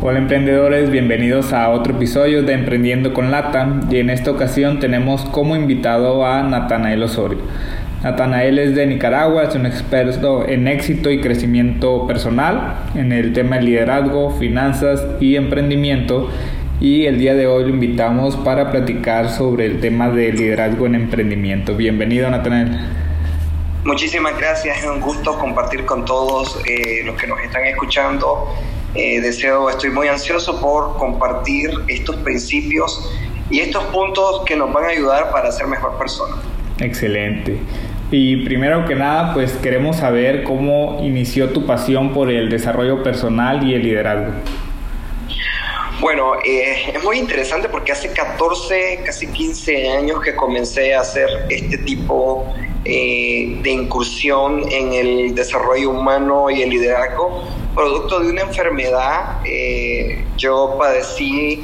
Hola emprendedores, bienvenidos a otro episodio de Emprendiendo con Lata y en esta ocasión tenemos como invitado a Natanael Osorio. Natanael es de Nicaragua, es un experto en éxito y crecimiento personal en el tema de liderazgo, finanzas y emprendimiento y el día de hoy lo invitamos para platicar sobre el tema de liderazgo en emprendimiento. Bienvenido Natanael. Muchísimas gracias, es un gusto compartir con todos eh, los que nos están escuchando eh, deseo, estoy muy ansioso por compartir estos principios y estos puntos que nos van a ayudar para ser mejor persona. Excelente. Y primero que nada, pues queremos saber cómo inició tu pasión por el desarrollo personal y el liderazgo. Bueno, eh, es muy interesante porque hace 14, casi 15 años que comencé a hacer este tipo eh, de incursión en el desarrollo humano y el liderazgo producto de una enfermedad. Eh, yo padecí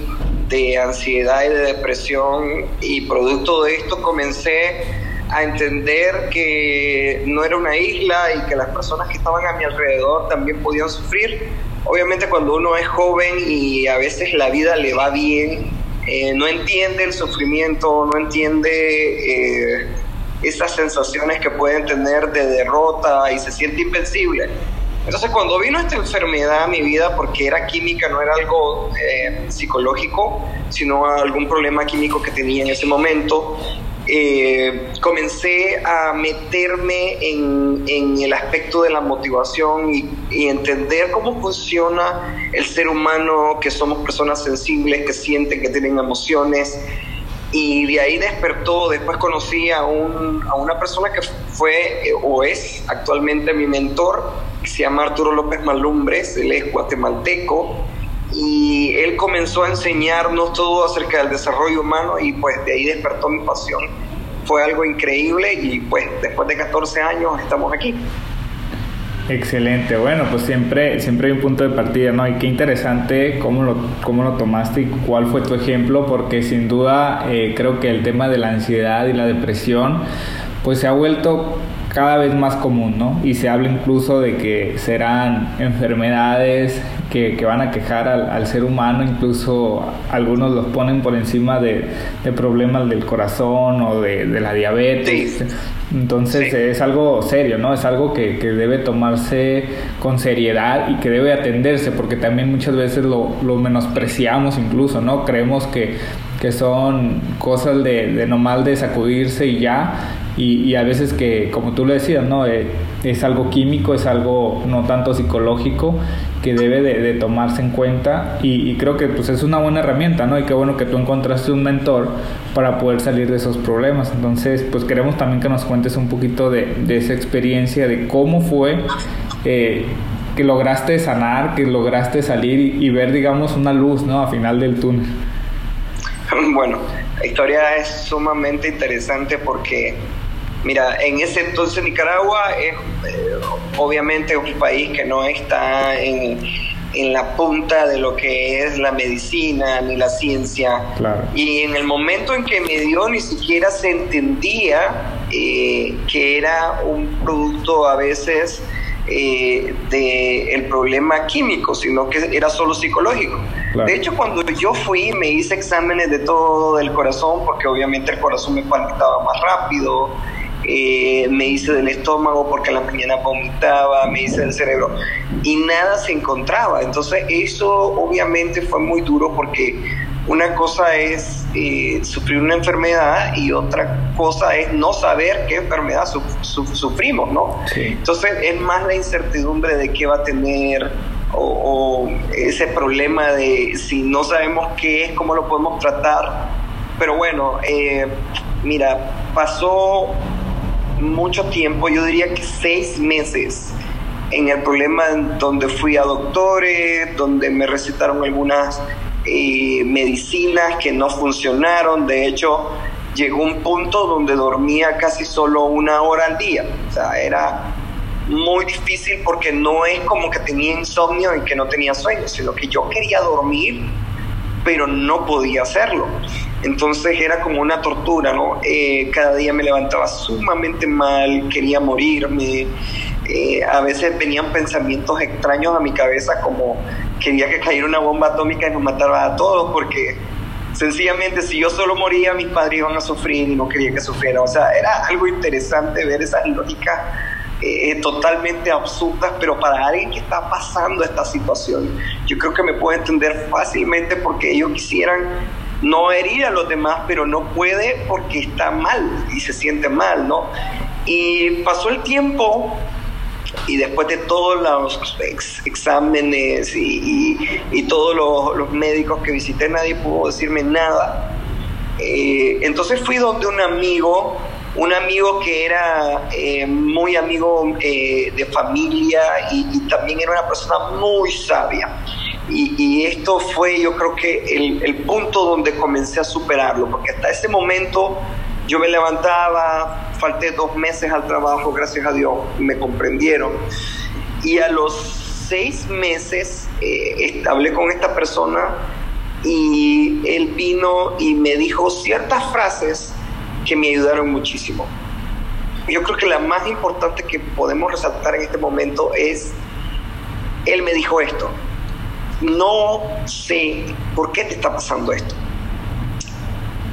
de ansiedad y de depresión y producto de esto comencé a entender que no era una isla y que las personas que estaban a mi alrededor también podían sufrir. Obviamente cuando uno es joven y a veces la vida le va bien, eh, no entiende el sufrimiento, no entiende eh, esas sensaciones que pueden tener de derrota y se siente invencible. Entonces cuando vino esta enfermedad a mi vida, porque era química, no era algo eh, psicológico, sino algún problema químico que tenía en ese momento, eh, comencé a meterme en, en, el aspecto de la motivación y, y, entender cómo funciona el ser humano, que somos personas sensibles, que sienten, que tienen emociones. Y de ahí despertó, después conocí a, un, a una persona que fue eh, o es actualmente mi mentor, se llama Arturo López Malumbres, él es guatemalteco y él comenzó a enseñarnos todo acerca del desarrollo humano y pues de ahí despertó mi pasión. Fue algo increíble y pues después de 14 años estamos aquí. Excelente, bueno, pues siempre, siempre hay un punto de partida, ¿no? Y qué interesante cómo lo, cómo lo tomaste y cuál fue tu ejemplo, porque sin duda eh, creo que el tema de la ansiedad y la depresión, pues se ha vuelto cada vez más común, ¿no? Y se habla incluso de que serán enfermedades que, que van a quejar al, ser humano, incluso algunos los ponen por encima de, de problemas del corazón o de, de la diabetes. Sí. Entonces sí. es algo serio, ¿no? Es algo que, que, debe tomarse con seriedad y que debe atenderse, porque también muchas veces lo, lo menospreciamos incluso, ¿no? Creemos que, que son cosas de, de nomás de sacudirse y ya, y, y, a veces que, como tú le decías, ¿no? Eh, es algo químico, es algo no tanto psicológico que debe de, de tomarse en cuenta y, y, creo que pues es una buena herramienta, ¿no? Y qué bueno que tú encontraste un mentor para poder salir de esos problemas. Entonces, pues queremos también que nos cuentes un poquito de, de esa experiencia, de cómo fue eh, que lograste sanar, que lograste salir y, y ver, digamos, una luz, ¿no? A final del túnel. Bueno, la historia es sumamente interesante porque Mira, en ese entonces Nicaragua es eh, obviamente un país que no está en, en, la punta de lo que es la medicina ni la ciencia. Claro. Y en el momento en que me dio ni siquiera se entendía eh, que era un producto a veces eh, del problema químico, sino que era solo psicológico. Claro. De hecho, cuando yo fui, me hice exámenes de todo del corazón, porque obviamente el corazón me palpitaba más rápido, eh, me hice del estómago porque en la mañana vomitaba, me hice del cerebro y nada se encontraba. Entonces eso obviamente fue muy duro porque una cosa es eh, sufrir una enfermedad y otra cosa es no saber qué enfermedad su, su, sufrimos, ¿no? Sí. Entonces es más la incertidumbre de qué va a tener o, o ese problema de si no sabemos qué es, cómo lo podemos tratar. Pero bueno, eh, mira, pasó mucho tiempo, yo diría que seis meses, en el problema donde fui a doctores, donde me recetaron algunas eh, medicinas que no funcionaron. De hecho, llegó un punto donde dormía casi solo una hora al día. O sea, era muy difícil porque no es como que tenía insomnio y que no tenía sueño, sino que yo quería dormir, pero no podía hacerlo. Entonces era como una tortura, ¿no? Eh, cada día me levantaba sumamente mal, quería morirme. Eh, a veces venían pensamientos extraños a mi cabeza como quería que cayera una bomba atómica y nos matara a todos porque sencillamente si yo solo moría mis padres iban a sufrir y no quería que sufriera. O sea, era algo interesante ver esas lógicas eh, totalmente absurdas, pero para alguien que está pasando esta situación, yo creo que me puede entender fácilmente porque ellos quisieran no herir a los demás, pero no puede porque está mal y se siente mal, ¿no? Y pasó el tiempo y después de todos los exámenes y, todos los, médicos que visité, nadie pudo decirme nada. Eh, entonces fui donde un amigo, un amigo que era eh, muy amigo eh, de familia y, también era una persona muy sabia. Y, esto fue yo creo que el, punto donde comencé a superarlo, porque hasta ese momento yo me levantaba, falté dos meses al trabajo, gracias a Dios, me comprendieron. Y a los seis meses eh, hablé con esta persona y él vino y me dijo ciertas frases que me ayudaron muchísimo. Yo creo que la más importante que podemos resaltar en este momento es, él me dijo esto, no sé por qué te está pasando esto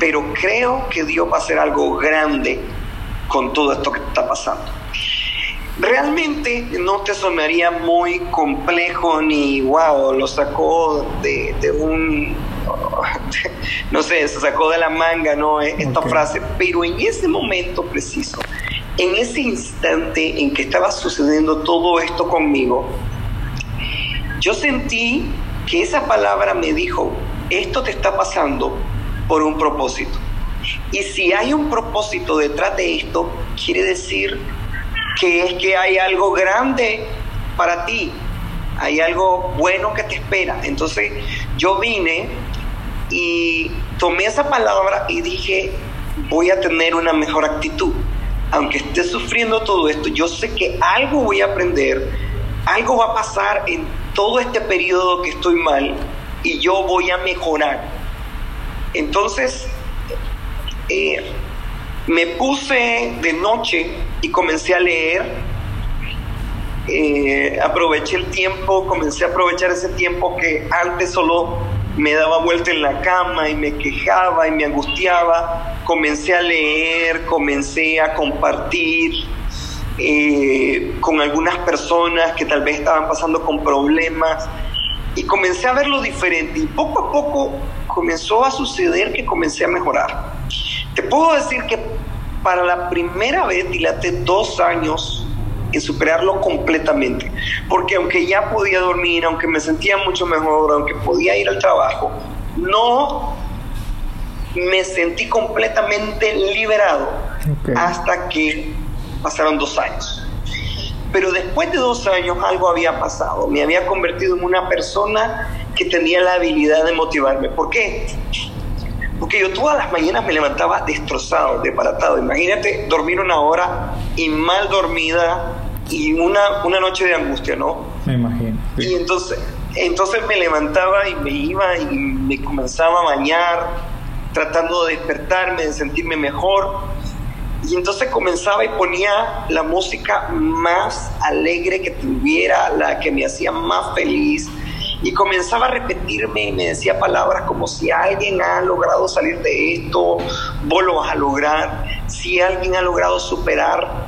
pero creo que Dios va a hacer algo grande con todo esto que está pasando. Realmente no te sonaría muy complejo ni wow, lo sacó de, un, no sé, se sacó de la manga, ¿no? E, esta frase, pero en ese momento preciso, en ese instante en que estaba sucediendo todo esto conmigo, yo sentí que esa palabra me dijo, esto te está pasando por un propósito. Y si hay un propósito detrás de esto, quiere decir que es que hay algo grande para ti, hay algo bueno que te espera. Entonces yo vine y tomé esa palabra y dije, voy a tener una mejor actitud. Aunque esté sufriendo todo esto, yo sé que algo voy a aprender, algo va a pasar en todo este periodo que estoy mal y yo voy a mejorar. Entonces, eh, me puse de noche y comencé a leer. Eh, aproveché el tiempo, comencé a aprovechar ese tiempo que antes solo me daba vuelta en la cama y me quejaba y me angustiaba. Comencé a leer, comencé a compartir eh, con algunas personas que tal vez estaban pasando con problemas. Y comencé a verlo diferente. Y poco a poco comenzó a suceder que comencé a mejorar. Te puedo decir que para la primera vez dilaté dos años en superarlo completamente, porque aunque ya podía dormir, aunque me sentía mucho mejor, aunque podía ir al trabajo, no me sentí completamente liberado hasta que pasaron dos años. Pero después de dos años algo había pasado. Me había convertido en una persona que tenía la habilidad de motivarme. ¿Por qué? Porque yo todas las mañanas me levantaba destrozado, desbaratado. Imagínate dormir una hora y mal dormida y una, una noche de angustia, ¿no? Me imagino. Y entonces, entonces me levantaba y me iba y me comenzaba a bañar, tratando de despertarme, de sentirme mejor y entonces comenzaba y ponía la música más alegre que tuviera, la que me hacía más feliz. Y comenzaba a repetirme y me decía palabras como si alguien ha logrado salir de esto, vos lo vas a lograr. Si alguien ha logrado superar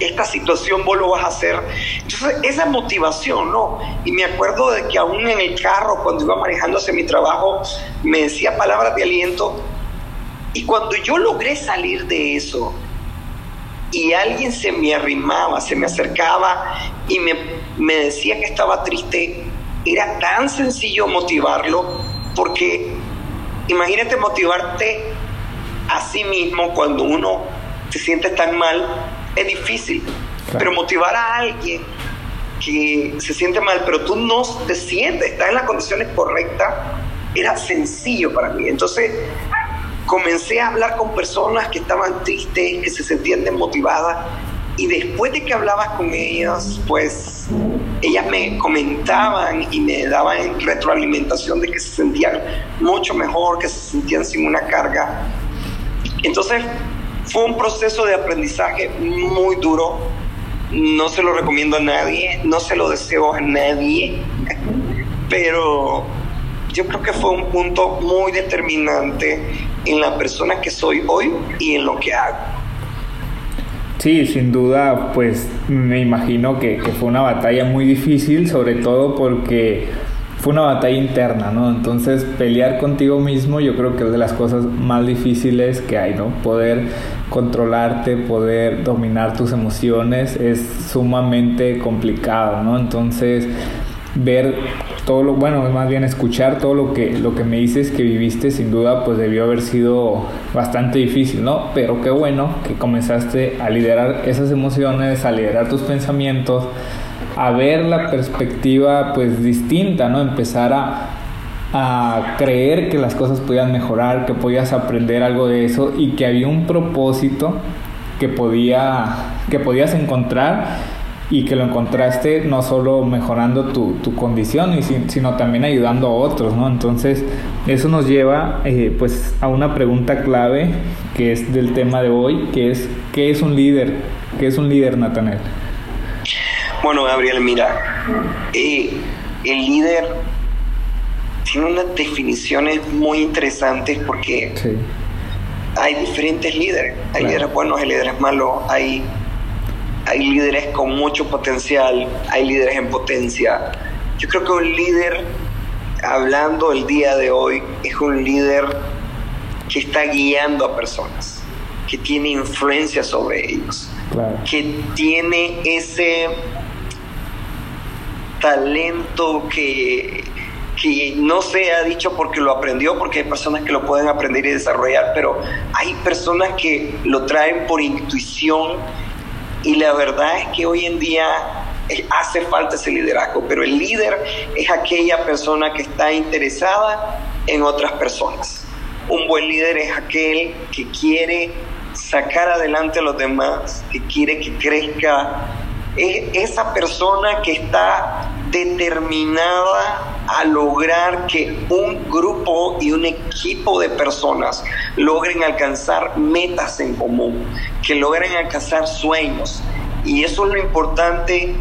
esta situación, vos lo vas a hacer. Entonces, esa motivación, ¿no? Y me acuerdo de que aún en el carro, cuando iba manejando hacia mi trabajo, me decía palabras de aliento y cuando yo logré salir de eso y alguien se me arrimaba, se me acercaba y me, decía que estaba triste, era tan sencillo motivarlo porque imagínate motivarte a sí mismo cuando uno se siente tan mal, es difícil, pero motivar a alguien que se siente mal, pero tú no te sientes, estás en las condiciones correctas, era sencillo para mí. Entonces comencé a hablar con personas que estaban tristes, que se sentían desmotivadas, y después de que hablabas con ellas, pues ellas me comentaban y me daban retroalimentación de que se sentían mucho mejor, que se sentían sin una carga. Entonces fue un proceso de aprendizaje muy duro. No se lo recomiendo a nadie, no se lo deseo a nadie, pero yo creo que fue un punto muy determinante en la persona que soy hoy y en lo que hago. Sí, sin duda, pues me imagino que, fue una batalla muy difícil, sobre todo porque fue una batalla interna, ¿no? Entonces pelear contigo mismo yo creo que es de las cosas más difíciles que hay, ¿no? Poder controlarte, poder dominar tus emociones es sumamente complicado, ¿no? Entonces ver todo lo bueno, más bien escuchar todo lo que lo que me dices que viviste sin duda pues debió haber sido bastante difícil, ¿no? Pero qué bueno que comenzaste a liderar esas emociones, a liderar tus pensamientos, a ver la perspectiva pues distinta, ¿no? Empezar a a creer que las cosas podían mejorar, que podías aprender algo de eso y que había un propósito que podía que podías encontrar y que lo encontraste no solo mejorando tu, tu condición, sino también ayudando a otros, ¿no? Entonces, eso nos lleva eh, pues a una pregunta clave que es del tema de hoy, que es, ¿qué es un líder? ¿Qué es un líder, Natanel? Bueno, Gabriel, mira, eh, el líder tiene unas definiciones muy interesantes porque hay diferentes líderes. Hay líderes buenos, hay líderes malos, hay hay líderes con mucho potencial, hay líderes en potencia. Yo creo que un líder, hablando el día de hoy, es un líder que está guiando a personas, que tiene influencia sobre ellos, que tiene ese talento que, que no se ha dicho porque lo aprendió, porque hay personas que lo pueden aprender y desarrollar, pero hay personas que lo traen por intuición y la verdad es que hoy en día eh, hace falta ese liderazgo, pero el líder es aquella persona que está interesada en otras personas. Un buen líder es aquel que quiere sacar adelante a los demás, que quiere que crezca. Es esa persona que está determinada a lograr que un grupo y un equipo de personas logren alcanzar metas en común, que logren alcanzar sueños. Y eso es lo importante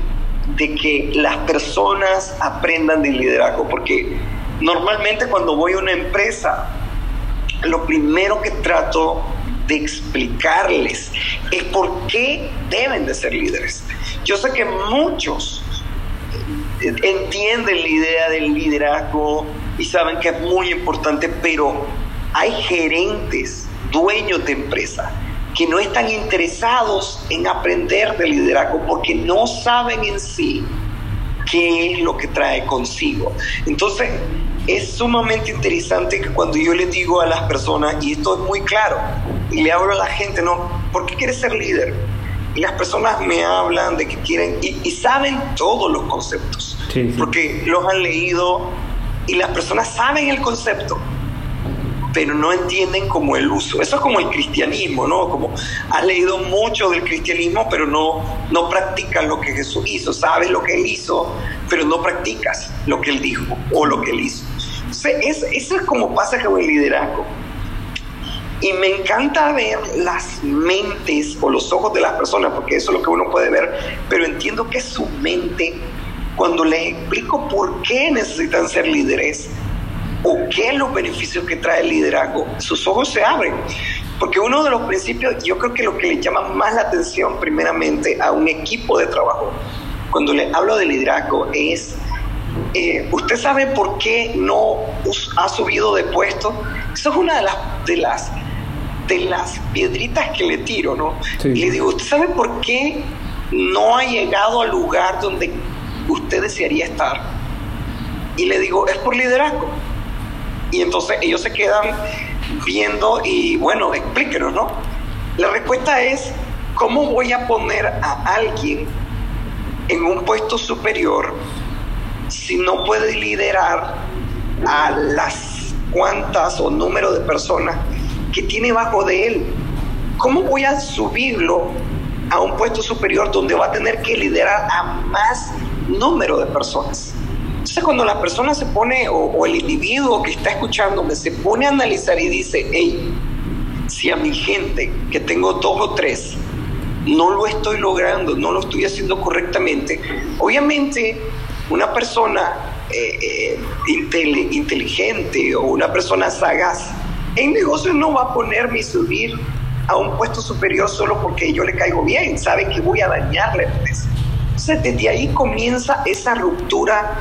de que las personas aprendan de liderazgo, porque normalmente cuando voy a una empresa, lo primero que trato de explicarles es por qué deben de ser líderes. Yo sé que muchos entienden la idea del liderazgo y saben que es muy importante, pero hay gerentes, dueños de empresa, que no están interesados en aprender de liderazgo porque no saben en sí qué es lo que trae consigo. Entonces, es sumamente interesante que cuando yo le digo a las personas, y esto es muy claro, y le hablo a la gente, ¿no? ¿Por qué quieres ser líder? Y las personas me hablan de que quieren, y, saben todos los conceptos, porque los han leído, y las personas saben el concepto, pero no entienden como el uso. Eso es como el cristianismo, ¿no? Como has leído mucho del cristianismo, pero no, no practicas lo que Jesús hizo. Sabes lo que Él hizo, pero no practicas lo que Él dijo o lo que Él hizo. eso es como pasa con el liderazgo. Y me encanta ver las mentes o los ojos de las personas, porque eso es lo que uno puede ver, pero entiendo que su mente, cuando les explico por qué necesitan ser líderes, o qué es los beneficios que trae el liderazgo, sus ojos se abren. Porque uno de los principios, yo creo que lo que le llama más la atención primeramente a un equipo de trabajo, cuando le hablo de liderazgo, es, eh, ¿usted sabe por qué no ha subido de puesto? Eso es una de las, de las, de las piedritas que le tiro, ¿no? Y le digo, ¿usted sabe por qué no ha llegado al lugar donde usted desearía estar? Y le digo, es por liderazgo. Y entonces ellos se quedan viendo y bueno, explíquenos, ¿no? La respuesta es, ¿cómo voy a poner a alguien en un puesto superior si no puede liderar a las cuantas o número de personas que tiene bajo de él? ¿Cómo voy a subirlo a un puesto superior donde va a tener que liderar a más número de personas? Entonces cuando la persona se pone, o, el individuo que está escuchándome, se pone a analizar y dice, hey, si a mi gente, que tengo dos o tres, no lo estoy logrando, no lo estoy haciendo correctamente, obviamente una persona eh, eh, inteligente o una persona sagaz en negocio no va a ponerme y subir a un puesto superior solo porque yo le caigo bien, sabe que voy a dañar la empresa. Entonces desde ahí comienza esa ruptura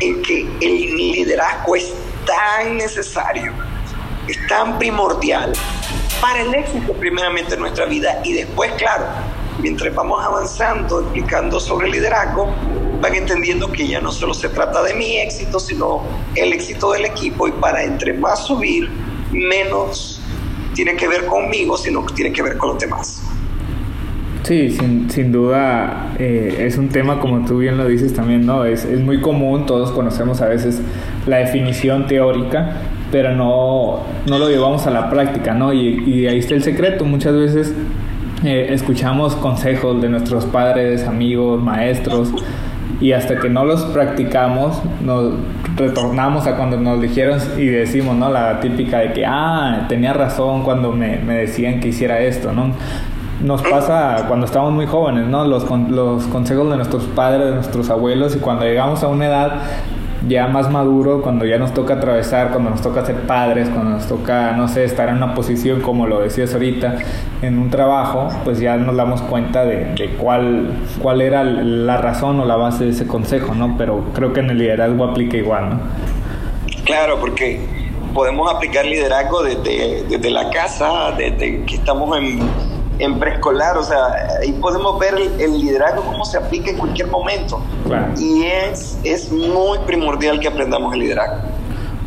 en que el liderazgo es tan necesario, es tan primordial para el éxito primeramente en nuestra vida y después, claro, mientras vamos avanzando, explicando sobre el liderazgo, van entendiendo que ya no solo se trata de mi éxito, sino el éxito del equipo y para entre más subir, menos tiene que ver conmigo, sino que tiene que ver con los demás. Sí, sin, sin duda eh, es un tema, como tú bien lo dices también, ¿no? Es, es, muy común, todos conocemos a veces la definición teórica, pero no, no lo llevamos a la práctica, ¿no? Y, ahí está el secreto, muchas veces eh, escuchamos consejos de nuestros padres, amigos, maestros, y hasta que no los practicamos, nos retornamos a cuando nos dijeron y decimos, ¿no? La típica de que, ah, tenía razón cuando me, me decían que hiciera esto, ¿no? nos pasa cuando estamos muy jóvenes, ¿no? Los, los consejos de nuestros padres, de nuestros abuelos, y cuando llegamos a una edad ya más maduro, cuando ya nos toca atravesar, cuando nos toca ser padres, cuando nos toca, no sé, estar en una posición, como lo decías ahorita, en un trabajo, pues ya nos damos cuenta de, de cuál, cuál era la razón o la base de ese consejo, ¿no? Pero creo que en el liderazgo aplica igual, ¿no? Claro, porque podemos aplicar liderazgo desde, desde la casa, desde que estamos en en preescolar, o sea, ahí podemos ver el, liderazgo, cómo se aplica en cualquier momento. Y es, es muy primordial que aprendamos el liderazgo.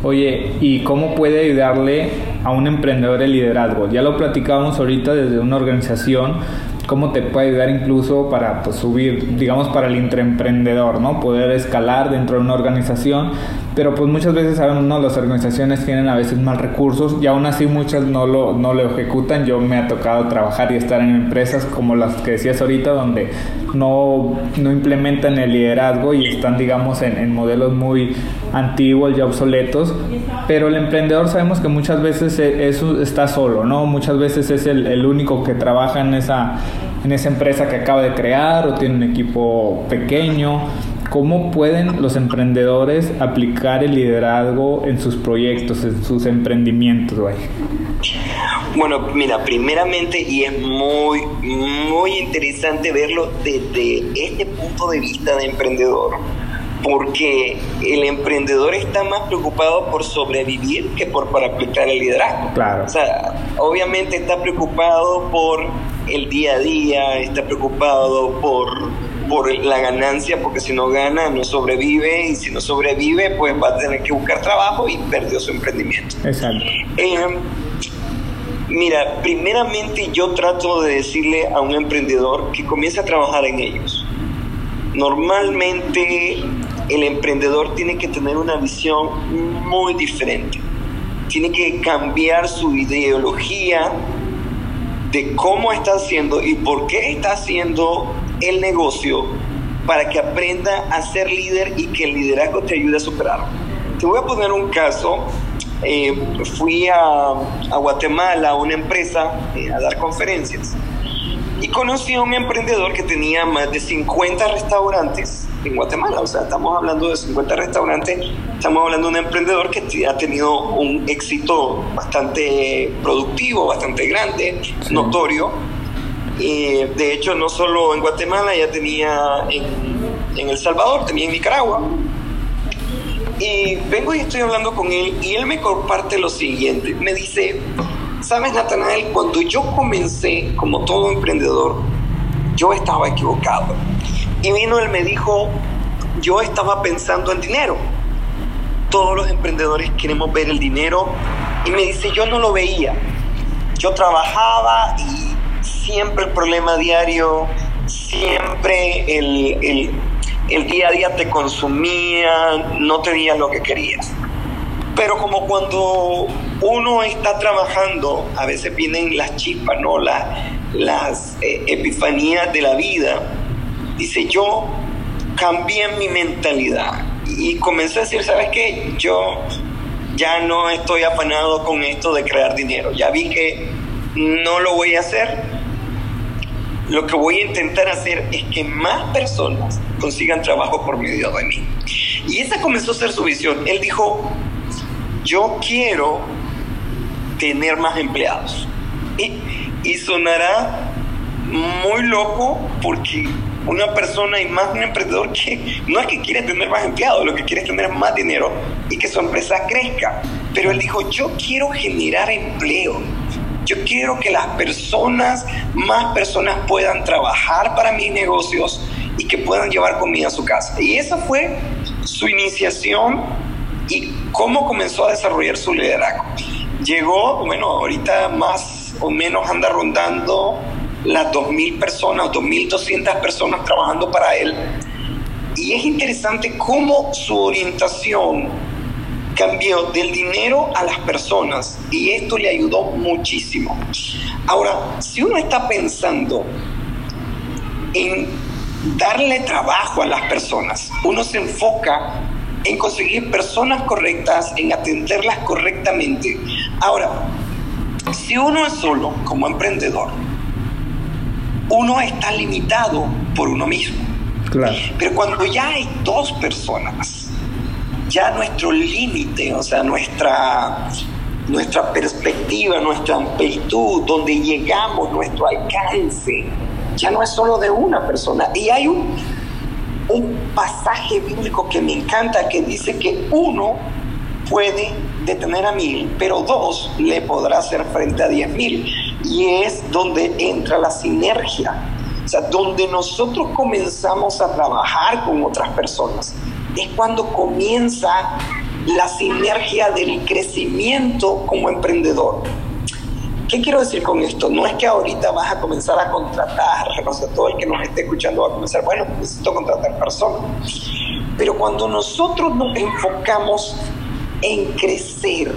Oye, ¿y cómo puede ayudarle a un emprendedor el liderazgo? Ya lo platicábamos ahorita desde una organización, cómo te puede ayudar incluso para pues, subir, digamos, para el intraemprendedor, ¿no? Poder escalar dentro de una organización, pero pues muchas veces sabemos, ¿no? Las organizaciones tienen a veces más recursos y aún así muchas no lo, no lo ejecutan. Yo me ha tocado trabajar y estar en empresas como las que decías ahorita, donde no, no implementan el liderazgo y están, digamos, en, en modelos muy antiguos y obsoletos, pero el emprendedor sabemos que muchas veces e, eso está solo, ¿no? Muchas veces es el, el único que trabaja en esa en esa empresa que acaba de crear o tiene un equipo pequeño. ¿Cómo pueden los emprendedores aplicar el liderazgo en sus proyectos, en sus emprendimientos? Bueno, mira, primeramente, y es muy, muy interesante verlo desde este punto de vista de emprendedor, porque el emprendedor está más preocupado por sobrevivir que por, por aplicar el liderazgo. Claro. O sea, obviamente está preocupado por el día a día, está preocupado por, por la ganancia, porque si no gana no sobrevive y si no sobrevive pues va a tener que buscar trabajo y perdió su emprendimiento. Exacto. Eh, mira, primeramente yo trato de decirle a un emprendedor que comience a trabajar en ellos. Normalmente el emprendedor tiene que tener una visión muy diferente. Tiene que cambiar su ideología de cómo está haciendo y por qué está haciendo el negocio para que aprenda a ser líder y que el liderazgo te ayude a superar. Te voy a poner un caso. Eh, fui a, Guatemala a una empresa eh, a dar conferencias y conocí a un emprendedor que tenía más de 50 restaurantes en Guatemala. O sea, estamos hablando de 50 restaurantes, estamos hablando de un emprendedor que ha tenido un éxito bastante productivo, bastante grande, notorio. De hecho, no solo en Guatemala, ya tenía en, en El Salvador, tenía en Nicaragua. Y vengo y estoy hablando con él y él me comparte lo siguiente. Me dice, sabes Natanael, cuando yo comencé como todo emprendedor, yo estaba equivocado. Y vino él me dijo, yo estaba pensando en dinero. Todos los emprendedores queremos ver el dinero. Y me dice, yo no lo veía. Yo trabajaba y siempre el problema diario, siempre el, el día a día te consumía, no tenías lo que querías. Pero como cuando uno está trabajando, a veces vienen las chispas, ¿no? las, las eh, epifanías de la vida. Dice, yo cambié mi mentalidad y comencé a decir, ¿sabes qué? Yo ya no estoy afanado con esto de crear dinero. Ya vi que no lo voy a hacer. Lo que voy a intentar hacer es que más personas consigan trabajo por medio de mí. Y esa comenzó a ser su visión. Él dijo, yo quiero tener más empleados. Y, y sonará muy loco porque una persona y más un emprendedor que no es que quiere tener más empleados, lo que quiere es tener más dinero y que su empresa crezca. Pero él dijo, yo quiero generar empleo. Yo quiero que las personas, más personas puedan trabajar para mis negocios y que puedan llevar comida a su casa. Y esa fue su iniciación y cómo comenzó a desarrollar su liderazgo. Llegó, bueno, ahorita más o menos anda rondando las 2.000 personas o 2.200 personas trabajando para él. Y es interesante cómo su orientación cambió del dinero a las personas y esto le ayudó muchísimo. Ahora, si uno está pensando en darle trabajo a las personas, uno se enfoca en conseguir personas correctas, en atenderlas correctamente. Ahora, si uno es solo como emprendedor, uno está limitado por uno mismo. Claro. Pero cuando ya hay dos personas, ya nuestro límite, o sea, nuestra, nuestra perspectiva, nuestra amplitud, donde llegamos, nuestro alcance, ya no es solo de una persona. Y hay un, un pasaje bíblico que me encanta que dice que uno puede detener a mil, pero dos le podrá hacer frente a diez mil. Y es donde entra la sinergia. O sea, donde nosotros comenzamos a trabajar con otras personas. Es cuando comienza la sinergia del crecimiento como emprendedor. ¿Qué quiero decir con esto? No es que ahorita vas a comenzar a contratar, o sea, todo el que nos esté escuchando va a comenzar, bueno, necesito contratar personas. Pero cuando nosotros nos enfocamos en crecer,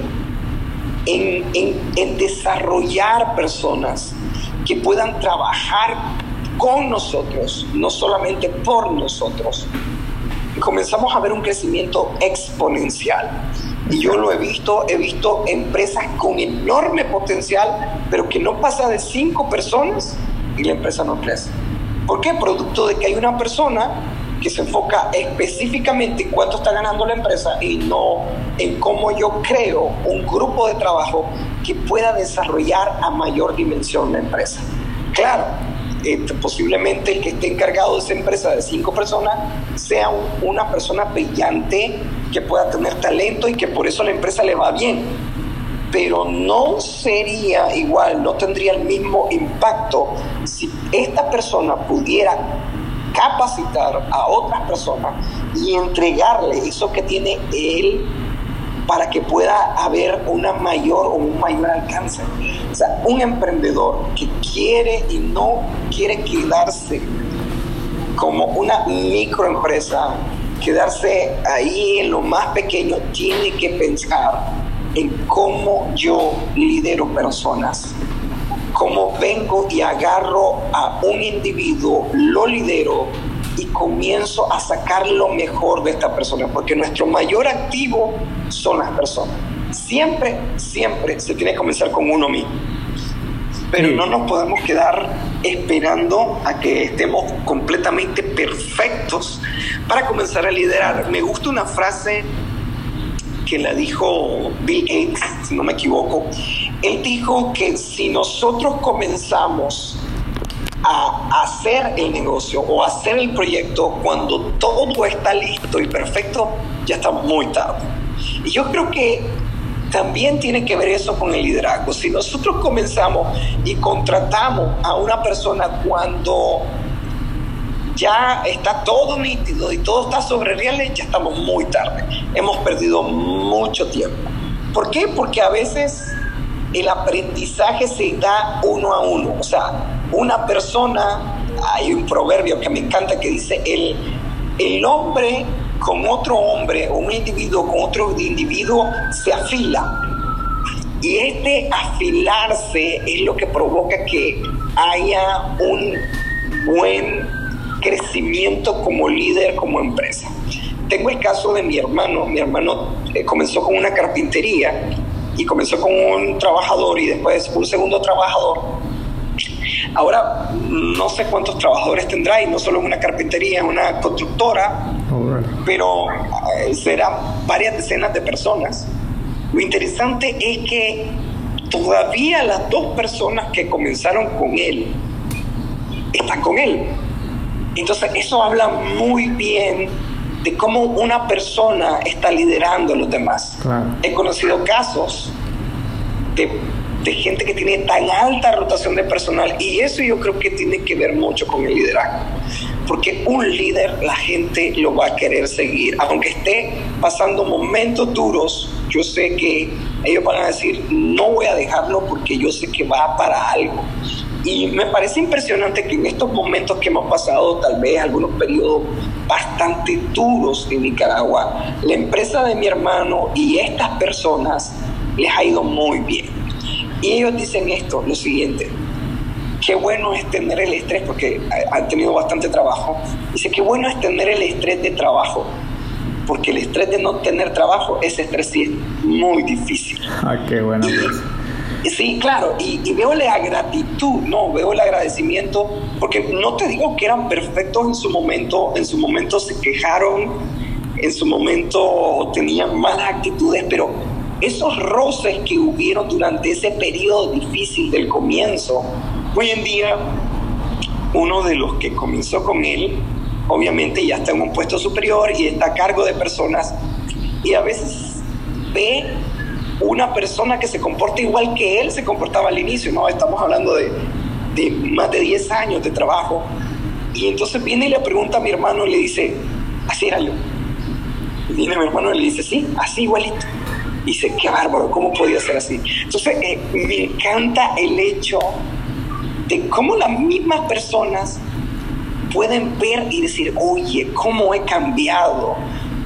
en, en, desarrollar personas que puedan trabajar con nosotros, no solamente por nosotros. Comenzamos a ver un crecimiento exponencial. Y yo lo he visto, he visto empresas con enorme potencial, pero que no pasa de cinco personas y la empresa no crece. ¿Por qué? Producto de que hay una persona que se enfoca específicamente en cuánto está ganando la empresa y no en cómo yo creo un grupo de trabajo que pueda desarrollar a mayor dimensión la empresa. Claro, este, posiblemente el que esté encargado de esa empresa de cinco personas sea una persona brillante que pueda tener talento y que por eso la empresa le va bien. Pero no sería igual, no tendría el mismo impacto si esta persona pudiera capacitar a otras personas y entregarle eso que tiene él para que pueda haber una mayor o un mayor alcance. O sea, un emprendedor que quiere y no quiere quedarse como una microempresa, quedarse ahí en lo más pequeño, tiene que pensar en cómo yo lidero personas como vengo y agarro a un individuo, lo lidero y comienzo a sacar lo mejor de esta persona, porque nuestro mayor activo son las personas. Siempre, siempre se tiene que comenzar con uno mismo. Pero no nos podemos quedar esperando a que estemos completamente perfectos para comenzar a liderar. Me gusta una frase que la dijo Bill Gates, si no me equivoco, él dijo que si nosotros comenzamos a hacer el negocio o hacer el proyecto cuando todo está listo y perfecto, ya está muy tarde. Y yo creo que también tiene que ver eso con el liderazgo. Si nosotros comenzamos y contratamos a una persona cuando ya está todo nítido y todo está sobre reales, ya estamos muy tarde. Hemos perdido mucho tiempo. ¿Por qué? Porque a veces el aprendizaje se da uno a uno. O sea, una persona, hay un proverbio que me encanta que dice, el, el hombre con otro hombre un individuo con otro individuo se afila. Y este afilarse es lo que provoca que haya un buen crecimiento como líder, como empresa. Tengo el caso de mi hermano. Mi hermano eh, comenzó con una carpintería y comenzó con un trabajador y después un segundo trabajador. Ahora no sé cuántos trabajadores tendrá y no solo en una carpintería, una constructora, pero eh, serán varias decenas de personas. Lo interesante es que todavía las dos personas que comenzaron con él están con él. Entonces eso habla muy bien de cómo una persona está liderando a los demás. He conocido casos de, de, gente que tiene tan alta rotación de personal y eso yo creo que tiene que ver mucho con el liderazgo. Porque un líder la gente lo va a querer seguir. Aunque esté pasando momentos duros, yo sé que ellos van a decir, no voy a dejarlo porque yo sé que va para algo. Y me parece impresionante que en estos momentos que hemos pasado, tal vez algunos periodos bastante duros en Nicaragua, la empresa de mi hermano y estas personas les ha ido muy bien. Y ellos dicen esto, lo siguiente, qué bueno es tener el estrés, porque han tenido bastante trabajo, dice, qué bueno es tener el estrés de trabajo, porque el estrés de no tener trabajo, ese estrés sí es muy difícil. Ah, qué bueno. Sí, claro, y, veo la gratitud, no, veo el agradecimiento, porque no te digo que eran perfectos en su momento, en su momento se quejaron, en su momento tenían malas actitudes, pero esos roces que hubieron durante ese periodo difícil del comienzo, hoy en día uno de los que comenzó con él, obviamente ya está en un puesto superior y está a cargo de personas, y a veces ve una persona que se comporta igual que él se comportaba al inicio, ¿no? Estamos hablando de, de más de 10 años de trabajo. Y entonces viene y le pregunta a mi hermano y le dice, así era yo. Y viene mi hermano y le dice, sí, así igualito. Dice, qué bárbaro, ¿cómo podía ser así? Entonces eh, me encanta el hecho de cómo las mismas personas pueden ver y decir, oye, ¿cómo he cambiado?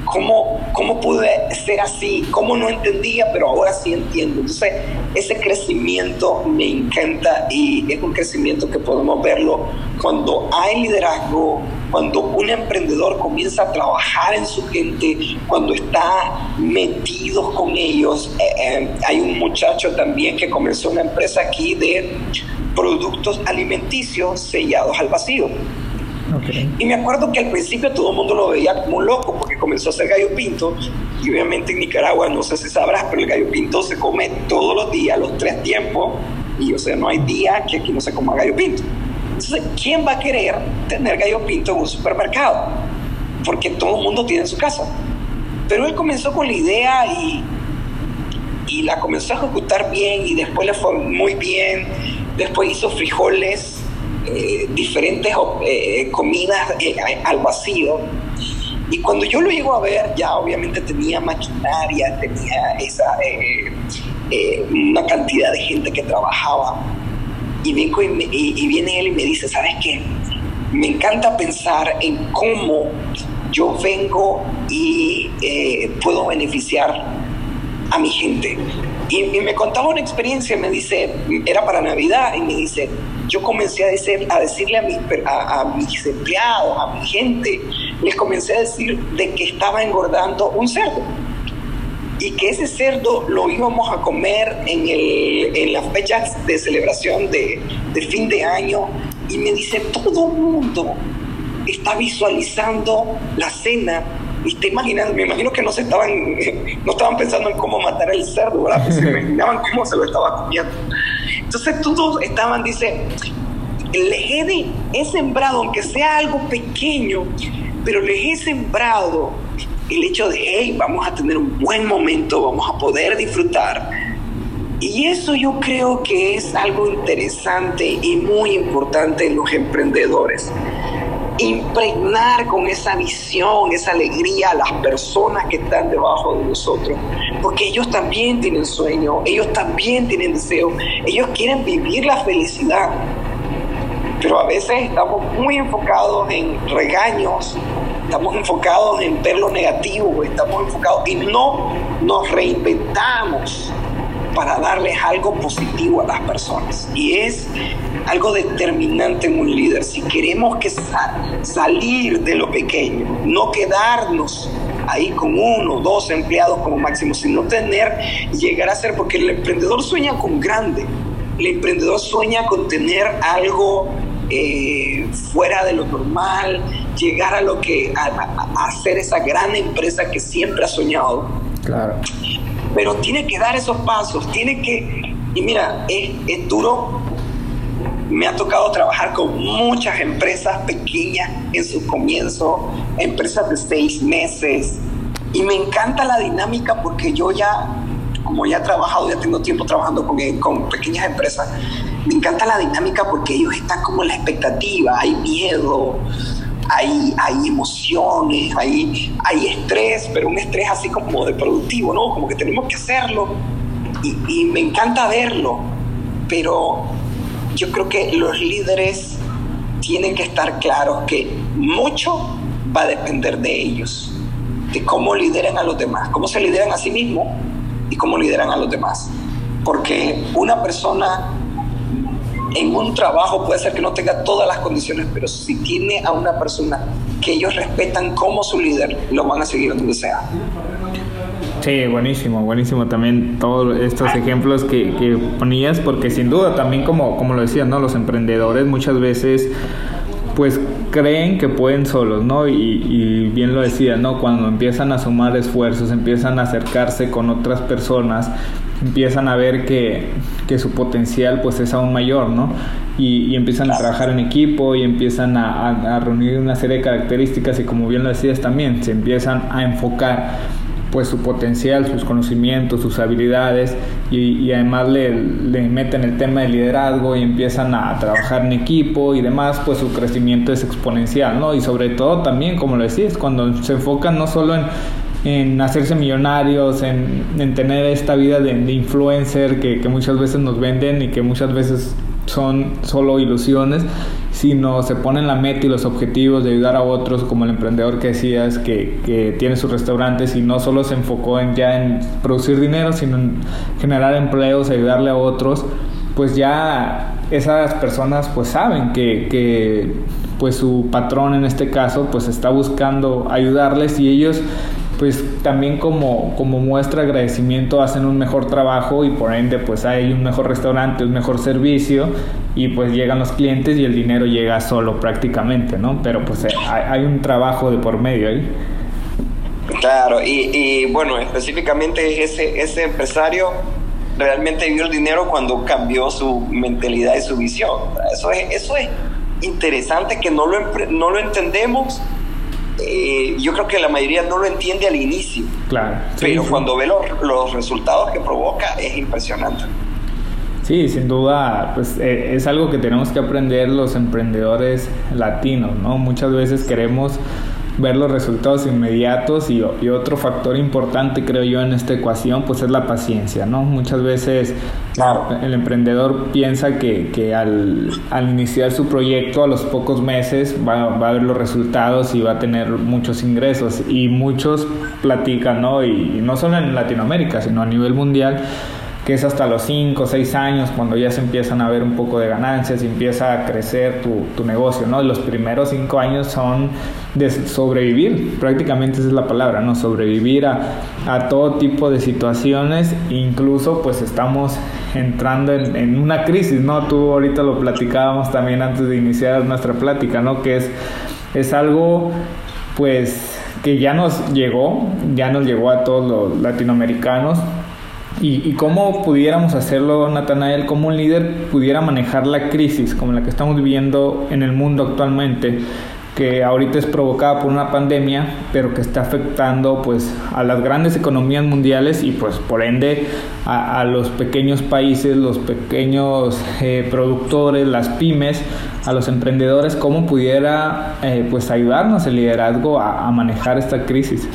¿Cómo, ¿Cómo pude ser así? ¿Cómo no entendía, pero ahora sí entiendo? Entonces, ese crecimiento me encanta y es un crecimiento que podemos verlo cuando hay liderazgo, cuando un emprendedor comienza a trabajar en su gente, cuando está metido con ellos. Eh, eh, hay un muchacho también que comenzó una empresa aquí de productos alimenticios sellados al vacío. Y me acuerdo que al principio todo el mundo lo veía como un loco porque comenzó a hacer gallo pinto y obviamente en Nicaragua, no sé si sabrás, pero el gallo pinto se come todos los días, los tres tiempos y o sea, no hay día que aquí no se coma gallo pinto. Entonces, ¿quién va a querer tener gallo pinto en un supermercado? Porque todo el mundo tiene en su casa. Pero él comenzó con la idea y, y la comenzó a ejecutar bien y después le fue muy bien. Después hizo frijoles eh, diferentes eh, comidas eh, al vacío. Y cuando yo lo llego a ver, ya obviamente tenía maquinaria, tenía esa, una cantidad de gente que trabajaba. Y, viene él y me dice, ¿sabes qué? Me encanta pensar en cómo yo vengo y puedo beneficiar a mi gente. Y, me contaba una experiencia, me dice, era para Navidad, y me dice, yo comencé a, decir, a decirle a mis, a, mis empleados, a mi gente, les comencé a decir de que estaba engordando un cerdo y que ese cerdo lo íbamos a comer en, el, en las fechas de celebración de, de, fin de año y me dice, todo el mundo está visualizando la cena y te imaginas, me imagino que no se estaban, no estaban pensando en cómo matar el cerdo, ¿verdad? Pues se imaginaban cómo se lo estaba comiendo. Entonces todos estaban, dice, les he, sembrado, aunque sea algo pequeño, pero les he sembrado el hecho de, hey, vamos a tener un buen momento, vamos a poder disfrutar. Y eso yo creo que es algo interesante y muy importante en los emprendedores. Impregnar con esa visión, esa alegría a las personas que están debajo de nosotros porque ellos también tienen sueño, ellos también tienen deseo, ellos quieren vivir la felicidad. Pero a veces estamos muy enfocados en regaños, estamos enfocados en ver lo negativo, estamos enfocados y no nos reinventamos para darles algo positivo a las personas. Y es algo determinante en un líder. Si queremos que salir de lo pequeño, no quedarnos ahí con uno, dos empleados como máximo, sino tener, llegar a ser, porque el emprendedor sueña con grande, el emprendedor sueña con tener algo eh, fuera de lo normal, llegar a lo que, a, hacer esa gran empresa que siempre ha soñado. Claro. Pero tiene que dar esos pasos, tiene que, y mira, es, es duro me ha tocado trabajar con muchas empresas pequeñas en su comienzo, empresas de seis meses. Y me encanta la dinámica porque yo ya, como ya he trabajado, ya tengo tiempo trabajando con, con pequeñas empresas, me encanta la dinámica porque ellos están como en la expectativa, hay miedo, hay, hay emociones, hay, hay estrés, pero un estrés así como de productivo, ¿no? Como que tenemos que hacerlo. Y, y me encanta verlo, pero yo creo que los líderes tienen que estar claros que mucho va a depender de ellos, de cómo lideran a los demás, cómo se lideran a sí mismos cómo lideran a los demás. Porque una persona en un trabajo puede ser que no tenga todas las condiciones, pero si tiene a una persona que ellos respetan como su líder, lo van a seguir donde sea. Sí, buenísimo, buenísimo también todos estos ejemplos que, ponías, porque sin duda también como, como lo decían, ¿no? Los emprendedores muchas veces pues creen que pueden solos, ¿no? Y, bien lo decía, ¿no? Cuando empiezan a sumar esfuerzos, empiezan a acercarse con otras personas, empiezan a ver que, su potencial pues es aún mayor, ¿no? Y, empiezan a trabajar en equipo y empiezan a, a reunir una serie de características y como bien lo decías también, se empiezan a enfocar pues su potencial, sus conocimientos, sus habilidades y, además le, le, meten el tema de liderazgo y empiezan a trabajar en equipo y demás, pues su crecimiento es exponencial, ¿no? Y sobre todo también, como lo decís, cuando se enfocan no solo en, en hacerse millonarios, en, en, tener esta vida de, de influencer que, que muchas veces nos venden y que muchas veces son solo ilusiones, sino se ponen la meta y los objetivos de ayudar a otros, como el emprendedor que decías, que, que, tiene sus restaurantes y no solo se enfocó en ya en producir dinero, sino en generar empleos, ayudarle a otros, pues ya esas personas pues saben que, que pues su patrón en este caso pues está buscando ayudarles y ellos pues también como, como muestra de agradecimiento hacen un mejor trabajo y por ende pues hay un mejor restaurante, un mejor servicio y pues llegan los clientes y el dinero llega solo prácticamente, ¿no? Pero pues eh, hay, un trabajo de por medio ahí. Claro, y, y bueno, específicamente ese, ese empresario realmente vio el dinero cuando cambió su mentalidad y su visión. Eso es, eso es interesante que no lo, no lo entendemos eh, yo creo que la mayoría no lo entiende al inicio. Claro. pero cuando ve los, resultados que provoca es impresionante. Sí, sin duda, pues eh, es algo que tenemos que aprender los emprendedores latinos, ¿no? Muchas veces queremos ver los resultados inmediatos y, otro factor importante creo yo en esta ecuación pues es la paciencia, ¿no? Muchas veces el emprendedor piensa que, al, iniciar su proyecto a los pocos meses va, a ver los resultados y va a tener muchos ingresos y muchos platican, ¿no? y no solo en Latinoamérica sino a nivel mundial que es hasta los 5 o 6 años cuando ya se empiezan a ver un poco de ganancias y empieza a crecer tu, tu negocio, ¿no? Los primeros 5 años son de sobrevivir, prácticamente esa es la palabra, ¿no? Sobrevivir a, a todo tipo de situaciones, incluso pues estamos entrando en, en, una crisis, ¿no? Tú ahorita lo platicábamos también antes de iniciar nuestra plática, ¿no? Que es, es algo pues que ya nos llegó, ya nos llegó a todos los latinoamericanos, y, cómo pudiéramos hacerlo, Natanael, cómo un líder pudiera manejar la crisis como la que estamos viviendo en el mundo actualmente, que ahorita es provocada por una pandemia, pero que está afectando pues a las grandes economías mundiales y pues por ende a, los pequeños países, los pequeños eh, productores, las pymes, a los emprendedores, cómo pudiera eh, pues ayudarnos el liderazgo a, a manejar esta crisis.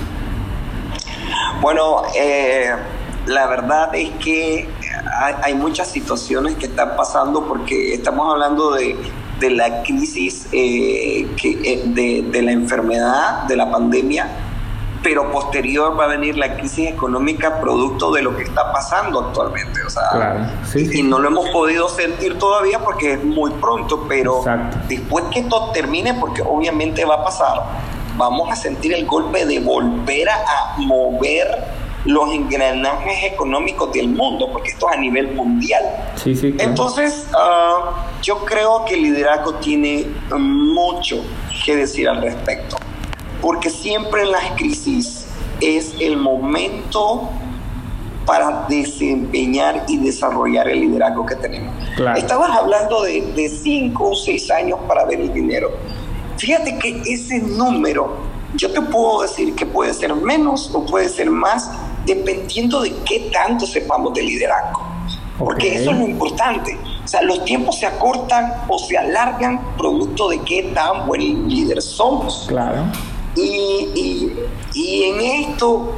Bueno, eh la verdad es que hay, muchas situaciones que están pasando porque estamos hablando de, de la crisis eh, que, de, de la enfermedad, de la pandemia, pero posterior va a venir la crisis económica producto de lo que está pasando actualmente. O sea, y no lo hemos podido sentir todavía porque es muy pronto, pero después que esto termine, porque obviamente va a pasar, vamos a sentir el golpe de volver a, mover los engranajes económicos del mundo, porque esto es a nivel mundial. Entonces, ah, yo creo que el liderazgo tiene mucho que decir al respecto porque siempre en las crisis es el momento para desempeñar y desarrollar el liderazgo que tenemos. Estabas hablando de, cinco o seis años para ver el dinero. Fíjate que ese número, yo te puedo decir que puede ser menos o puede ser más, dependiendo de qué tanto sepamos de liderazgo. Porque eso es lo importante. O sea, los tiempos se acortan o se alargan producto de qué tan buen líder somos. Claro. Y, en esto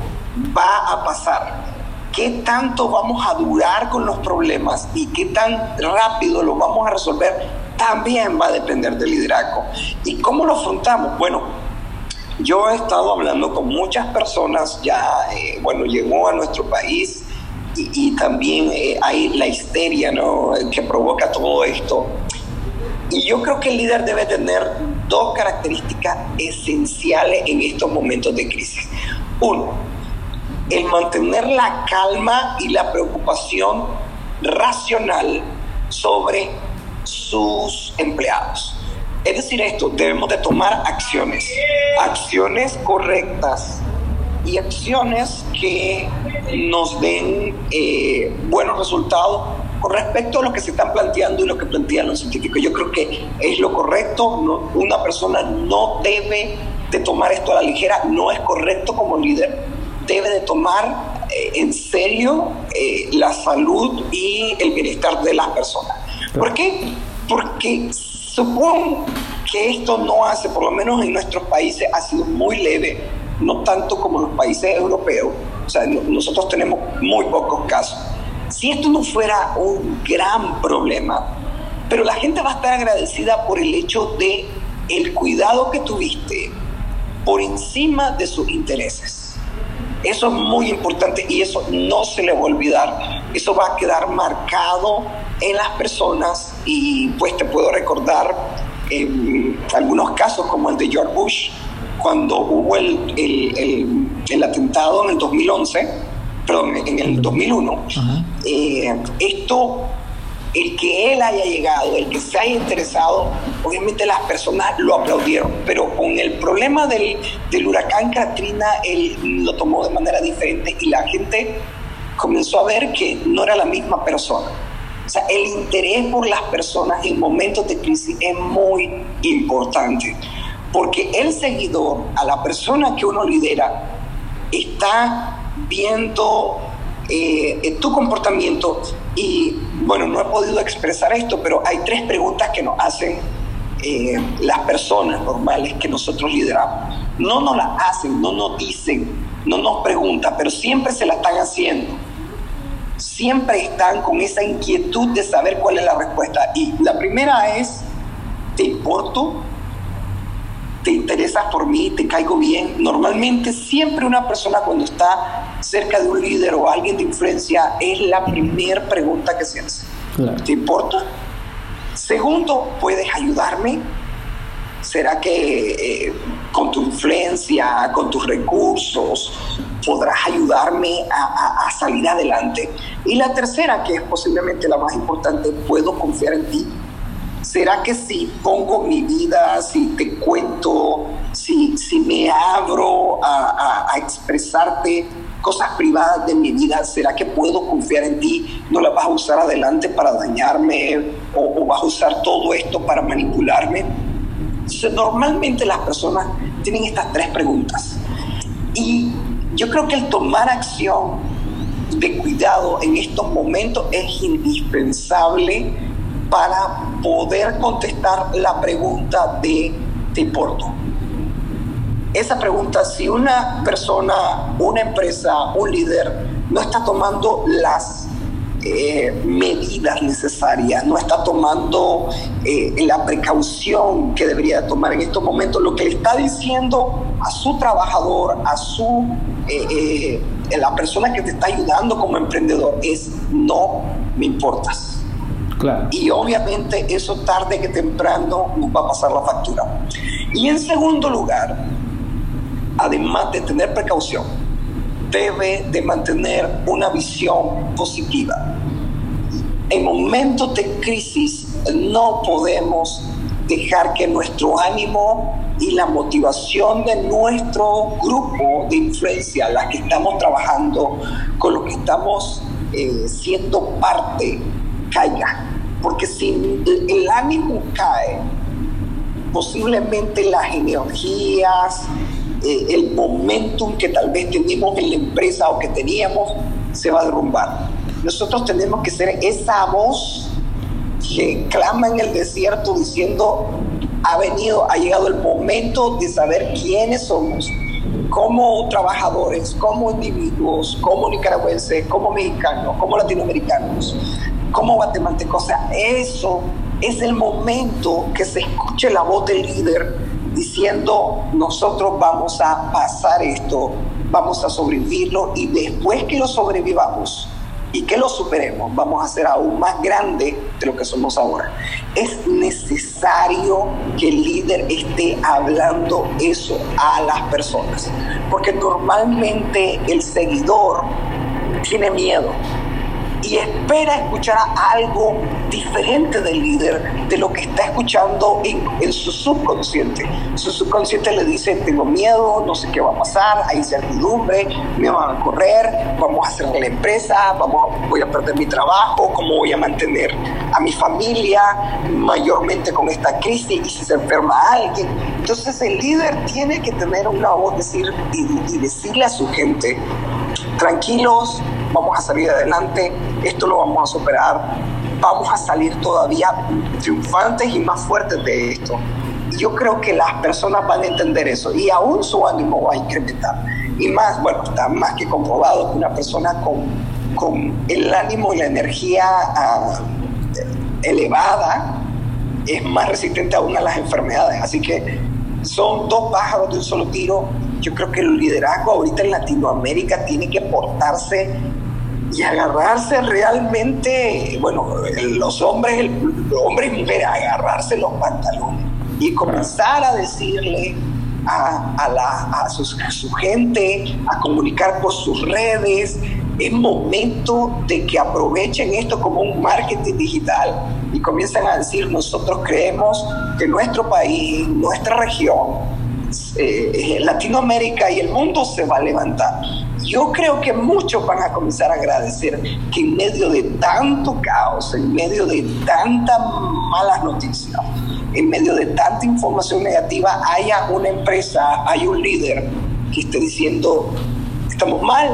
va a pasar. ¿Qué tanto vamos a durar con los problemas y qué tan rápido los vamos a resolver? También va a depender del liderazgo. ¿Y cómo lo afrontamos? Bueno, yo he estado hablando con muchas personas, ya, eh, bueno, llegó a nuestro país y, también eh, hay la histeria ¿no? que provoca todo esto. Y yo creo que el líder debe tener dos características esenciales en estos momentos de crisis. Uno, el mantener la calma y la preocupación racional sobre sus empleados. Es decir, esto, debemos de tomar acciones, acciones correctas y acciones que nos den eh, buenos resultados con respecto a lo que se están planteando y lo que plantean los científicos, yo creo que es lo correcto. una persona no debe de tomar esto a la ligera, no es correcto como líder. Debe de tomar eh, en serio eh, la salud y el bienestar de las personas. ¿Por qué? Porque supongo que esto no hace, por lo menos en nuestros países, ha sido muy leve, no tanto como en los países europeos. O sea, nosotros tenemos muy pocos casos si esto no fuera un gran problema, pero la gente va a estar agradecida por el hecho de el cuidado que tuviste por encima de sus intereses. Eso es muy importante y eso no se le va a olvidar. Eso va a quedar marcado en las personas y pues te puedo recordar en algunos casos como el de George Bush, cuando hubo el, el, el atentado en el 2011 perdón, en el 2001, eh, esto, el que él haya llegado, el que se haya interesado, obviamente las personas lo aplaudieron, pero con el problema del, del huracán Katrina, él lo tomó de manera diferente y la gente comenzó a ver que no era la misma persona. O sea, el interés por las personas en momentos de crisis es muy importante, porque el seguidor, a la persona que uno lidera, está viendo eh, tu comportamiento y, bueno, no he podido expresar esto, pero hay tres preguntas que nos hacen eh, las personas normales que nosotros lideramos. No nos las hacen, no nos dicen, no nos preguntan, pero siempre se la están haciendo. Siempre están con esa inquietud de saber cuál es la respuesta. Y la primera es, ¿te importo? Te interesas por mí, te caigo bien. Normalmente siempre una persona cuando está cerca de un líder o alguien de influencia es la primera pregunta que se hace. ¿Te importa? Segundo, ¿puedes ayudarme? ¿Será que eh, con tu influencia, con tus recursos, podrás ayudarme a, a, salir adelante? Y la tercera, que es posiblemente la más importante, ¿puedo confiar en ti? ¿Será que si pongo mi vida, si te cuento, si, si me abro a, expresarte cosas privadas de mi vida, ¿será que puedo confiar en ti? ¿No la vas a usar adelante para dañarme o, vas a usar todo esto para manipularme? normalmente las personas tienen estas tres preguntas. Y yo creo que el tomar acción de cuidado en estos momentos es indispensable para poder contestar la pregunta de ¿te importo? Esa pregunta, si una persona, una empresa, un líder no está tomando las eh, medidas necesarias, no está tomando eh, la precaución que debería tomar en estos momentos. Lo que está diciendo a su trabajador, a su eh, la persona que te está ayudando como emprendedor es no me importas. Y obviamente eso tarde que temprano nos va a pasar la factura. Y en segundo lugar, además de tener precaución, debe de mantener una visión positiva. En momentos de crisis no podemos dejar que nuestro ánimo y la motivación de nuestro grupo de influencia, las que estamos trabajando, con lo que estamos eh, siendo parte, caiga. Porque si el ánimo cae, posiblemente las energías, eh, el momentum que tal vez tenemos en la empresa o que teníamos se va a derrumbar. Nosotros tenemos que ser esa voz que clama en el desierto diciendo, ha venido, ha llegado el momento de saber quiénes somos, como trabajadores, como individuos, como nicaragüenses, como mexicanos, como latinoamericanos, como guatemaltecos. O sea, eso es el momento que se escuche la voz del líder diciendo, nosotros vamos a pasar esto, vamos a sobrevivirlo y después que lo sobrevivamos y que lo superemos, vamos a ser aún más grande de lo que somos ahora. Es necesario que el líder esté hablando eso a las personas, porque normalmente el seguidor tiene miedo y espera escuchar algo diferente del líder de lo que está escuchando en, su subconsciente. Su subconsciente le dice, tengo miedo, no sé qué va a pasar, hay incertidumbre, me van a correr, vamos a cerrar la empresa, voy a perder mi trabajo, cómo voy a mantener a mi familia, mayormente con esta crisis y si se enferma alguien. Entonces el líder tiene que tener una voz decir, y decirle a su gente, tranquilos, vamos a salir adelante, esto lo vamos a superar, vamos a salir todavía triunfantes y más fuertes de esto. Y yo creo que las personas van a entender eso y aún su ánimo va a incrementar. Y más, bueno, está más que comprobado que una persona con, con el ánimo y la energía ah, elevada es más resistente aún a las enfermedades. Así que son dos pájaros de un solo tiro. Yo creo que el liderazgo ahorita en Latinoamérica tiene que portarse y agarrarse realmente, bueno, los hombres, hombres y mujeres, agarrarse los pantalones y comenzar a decirle a, a, la, a, su, su gente, a comunicar por sus redes. Es momento de que aprovechen esto como un marketing digital y comiencen a decir, nosotros creemos que nuestro país, nuestra región, eh, Latinoamérica y el mundo se va a levantar yo creo que muchos van a comenzar a agradecer que en medio de tanto caos, en medio de tantas malas noticias, en medio de tanta información negativa, haya una empresa, hay un líder que esté diciendo, estamos mal,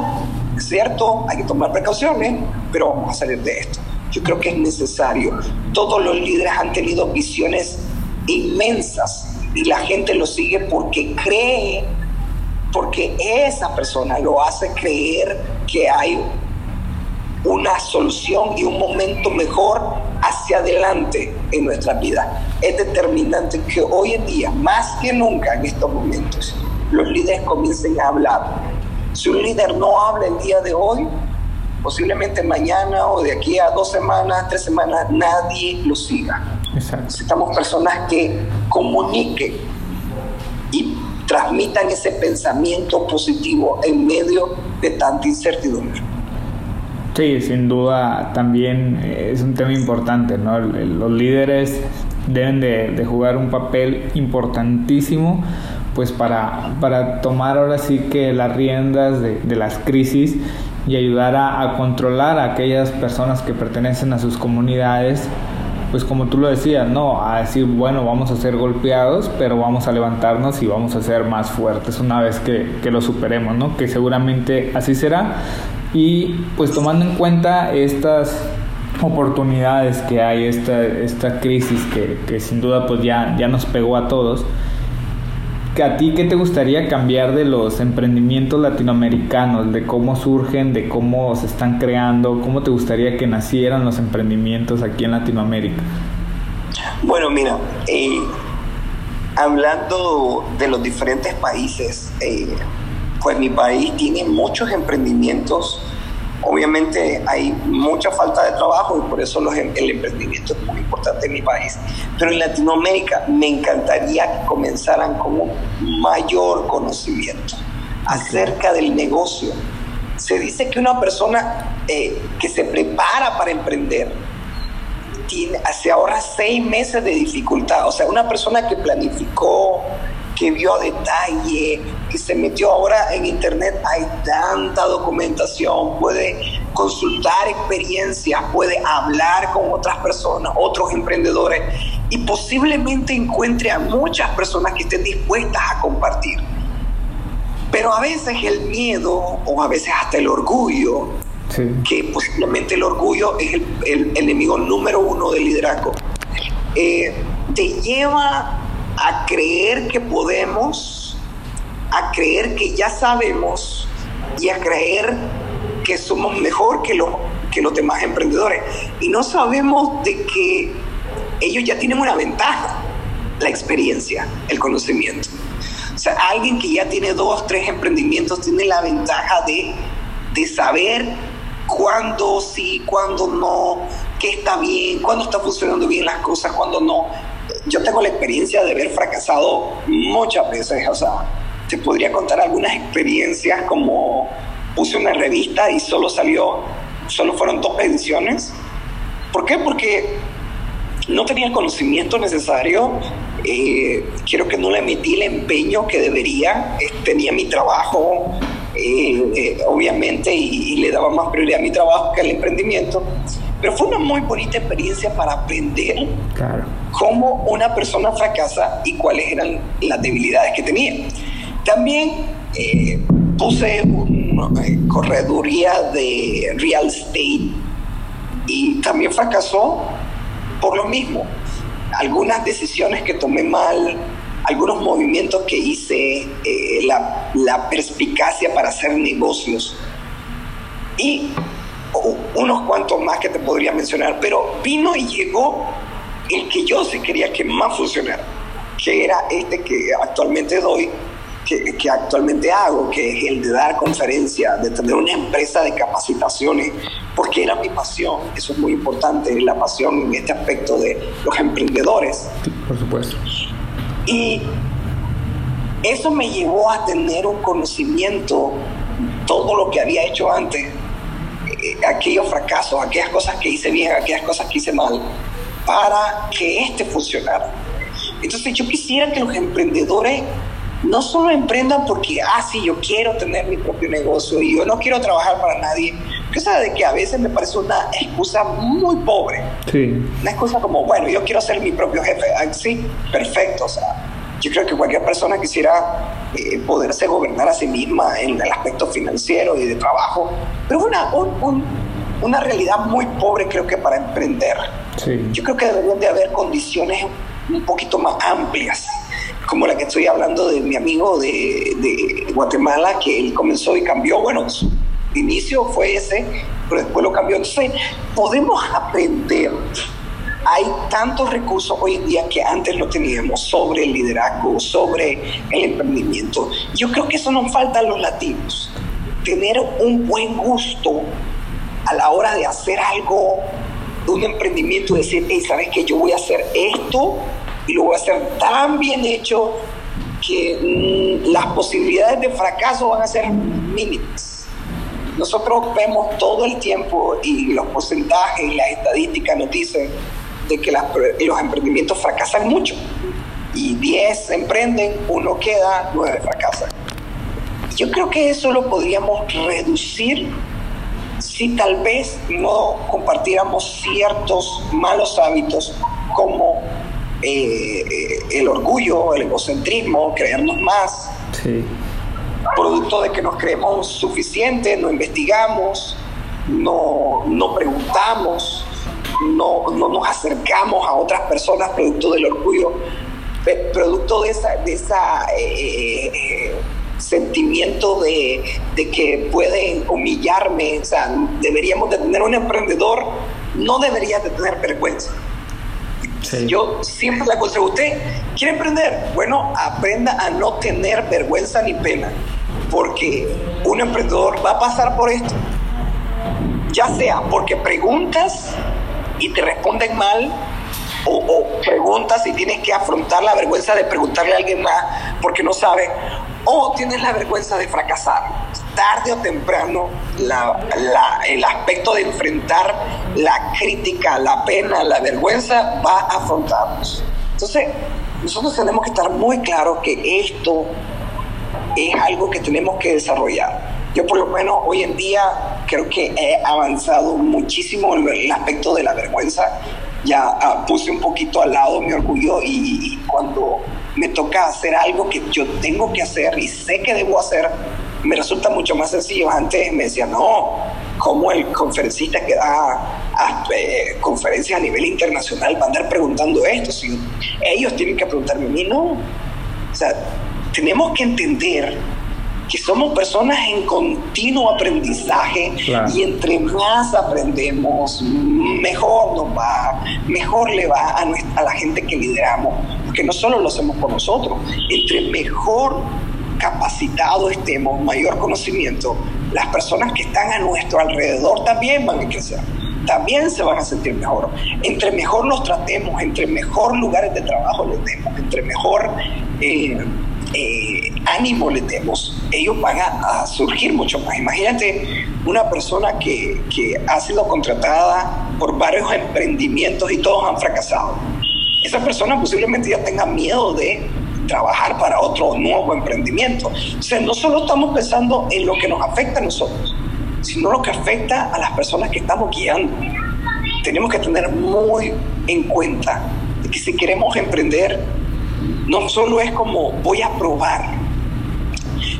es cierto, hay que tomar precauciones, pero vamos a salir de esto. Yo creo que es necesario. Todos los líderes han tenido visiones inmensas y la gente lo sigue porque cree porque esa persona lo hace creer que hay una solución y un momento mejor hacia adelante en nuestra vida. Es determinante que hoy en día, más que nunca en estos momentos, los líderes comiencen a hablar. Si un líder no habla el día de hoy, posiblemente mañana o de aquí a dos semanas, tres semanas, nadie lo siga. Necesitamos personas que comuniquen transmitan ese pensamiento positivo en medio de tanta incertidumbre. Sí, sin duda también es un tema importante, ¿no? Los líderes deben de, jugar un papel importantísimo pues para, para, tomar ahora sí que las riendas de, las crisis y ayudar a, a, controlar a aquellas personas que pertenecen a sus comunidades pues como tú lo decías, no, a decir, bueno, vamos a ser golpeados, pero vamos a levantarnos y vamos a ser más fuertes una vez que, que lo superemos, ¿no? Que seguramente así será. Y pues tomando en cuenta estas oportunidades que hay, esta, esta crisis que, que sin duda pues ya, ya nos pegó a todos, ¿a ti qué te gustaría cambiar de los emprendimientos latinoamericanos? De cómo surgen, de cómo se están creando, cómo te gustaría que nacieran los emprendimientos aquí en Latinoamérica. Bueno, mira, eh, hablando de los diferentes países, eh, pues mi país tiene muchos emprendimientos. Obviamente hay mucha falta de trabajo y por eso em, el emprendimiento es muy importante en mi país. Pero en Latinoamérica me encantaría que comenzaran con un mayor conocimiento acerca del negocio. Se dice que una persona eh, que se prepara para emprender se ahorra seis meses de dificultad. O sea, una persona que planificó, que vio a detalle, que se metió ahora en internet, hay tanta documentación, puede consultar experiencias, puede hablar con otras personas, otros emprendedores y posiblemente encuentre a muchas personas que estén dispuestas a compartir. Pero a veces el miedo o a veces hasta el orgullo que posiblemente el orgullo es el, enemigo número uno del liderazgo. Eh, te lleva a creer que podemos, a creer que ya sabemos y a creer que somos mejor que los, que los demás emprendedores. Y no sabemos de que ellos ya tienen una ventaja, la experiencia, el conocimiento. O sea, alguien que ya tiene dos, tres emprendimientos tiene la ventaja de, de saber cuándo sí, cuándo no, qué está bien, cuándo está funcionando bien las cosas, cuándo no. Yo tengo la experiencia de haber fracasado muchas veces, o sea, te podría contar algunas experiencias como puse una revista y solo salió, solo fueron dos ediciones. ¿Por qué? Porque no tenía el conocimiento necesario, eh, quiero que no le metí el empeño que debería, tenía mi trabajo, eh, eh, obviamente, y, le daba más prioridad a mi trabajo que al emprendimiento. Pero fue una muy bonita experiencia para aprender cómo una persona fracasa y cuáles eran las debilidades que tenía. También eh, puse una correduría de real estate y también fracasó por lo mismo. Algunas decisiones que tomé mal, algunos movimientos que hice, eh, la, la, perspicacia para hacer negocios y unos cuantos más que te podría mencionar, pero vino y llegó el que yo sí quería que más funcionara, que era este que actualmente doy, que, que actualmente hago, que es el de dar conferencias, de tener una empresa de capacitaciones, porque era mi pasión, eso es muy importante, la pasión en este aspecto de los emprendedores. Por supuesto. Y eso me llevó a tener un conocimiento, todo lo que había hecho antes, aquellos fracasos, aquellas cosas que hice bien, aquellas cosas que hice mal, para que este funcionara. Entonces yo quisiera que los emprendedores no solo emprendan porque, ah, sí, yo quiero tener mi propio negocio y yo no quiero trabajar para nadie, sabe de que a veces me parece una excusa muy pobre. Sí. Una excusa como, bueno, yo quiero ser mi propio jefe. Ah, sí, perfecto. O sea, yo creo que cualquier persona quisiera eh, poderse gobernar a sí misma en el aspecto financiero y de trabajo, pero una, una realidad muy pobre creo que para emprender. Sí. Yo creo que deberían de haber condiciones un poquito más amplias como la que estoy hablando de mi amigo de, de Guatemala, que él comenzó y cambió, bueno, su inicio fue ese, pero después lo cambió. Entonces, podemos aprender. Hay tantos recursos hoy en día que antes no teníamos sobre el liderazgo, sobre el emprendimiento. Yo creo que eso nos falta a los latinos. Tener un buen gusto a la hora de hacer algo, un emprendimiento, decir, hey, ¿sabes qué? Yo voy a hacer esto y lo voy a hacer tan bien hecho que mm, las posibilidades de fracaso van a ser mínimas. Nosotros vemos todo el tiempo y los porcentajes y las estadísticas nos dicen de que los emprendimientos fracasan mucho. Y 10 emprenden, uno queda, 9 fracasan. Yo creo que eso lo podríamos reducir si tal vez no compartiéramos ciertos malos hábitos como eh, el orgullo, el egocentrismo, creernos más. Producto de que nos creemos suficientes, no investigamos, no, no preguntamos, no, no, nos acercamos a otras personas producto del orgullo. producto de esa, de esa eh, eh, sentimiento de, de, que pueden humillarme. O sea, deberíamos de tener un emprendedor, no debería de tener vergüenza. Yo siempre le aconsejo, ¿usted quiere emprender? Bueno, aprenda a no tener vergüenza ni pena, porque un emprendedor va a pasar por esto. Ya sea porque preguntas y te responden mal, o, preguntas y tienes que afrontar la vergüenza de preguntarle a alguien más porque no sabe, o tienes la vergüenza de fracasar. Tarde o temprano, el aspecto de enfrentar la crítica, la pena, la vergüenza va a afrontarnos. Entonces, nosotros tenemos que estar muy claros que esto es algo que tenemos que desarrollar. Yo por lo menos hoy en día creo que he avanzado muchísimo en el aspecto de la vergüenza ya ah, puse un poquito al lado mi orgullo y, cuando me toca hacer algo que yo tengo que hacer y sé que debo hacer, me resulta mucho más sencillo. Antes me decía, no, como el conferencista que da ah, eh, conferencias a nivel internacional va a andar preguntando esto? Si ellos tienen que preguntarme a mí, no. O sea, tenemos que entender que somos personas en continuo aprendizaje y entre más aprendemos, mejor nos va, mejor le va a, a la gente que lideramos, porque no solo lo hacemos por nosotros, entre mejor capacitados estemos, mayor conocimiento, las personas que están a nuestro alrededor también van a crecer también se van a sentir mejor. Entre mejor los tratemos, entre mejor lugares de trabajo les demos, entre mejor eh, eh, ánimo le demos, ellos van a, surgir mucho más. Imagínate una persona que, que ha sido contratada por varios emprendimientos y todos han fracasado. Esa persona posiblemente ya tenga miedo de trabajar para otro nuevo emprendimiento. O sea, no solo estamos pensando en lo que nos afecta a nosotros, sino lo que afecta a las personas que estamos guiando. Tenemos que tener muy en cuenta que si queremos emprender, no solo es como voy a probar.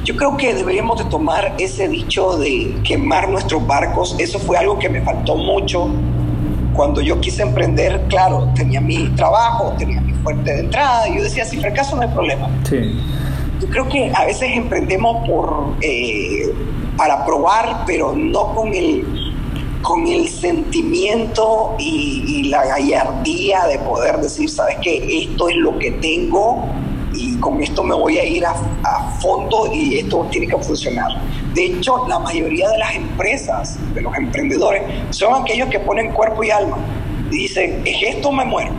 Yo creo que deberíamos de tomar ese dicho de quemar nuestros barcos. Eso fue algo que me faltó mucho cuando yo quise emprender. Claro, tenía mi trabajo, tenía mi fuente de entrada. Y yo decía, si fracaso no hay problema. Sí. Yo creo que a veces emprendemos por, eh, para probar, pero no con el con el sentimiento y, la gallardía de poder decir, sabes que esto es lo que tengo y con esto me voy a ir a, fondo y esto tiene que funcionar. De hecho, la mayoría de las empresas, de los emprendedores, son aquellos que ponen cuerpo y alma y dicen, es esto me muero.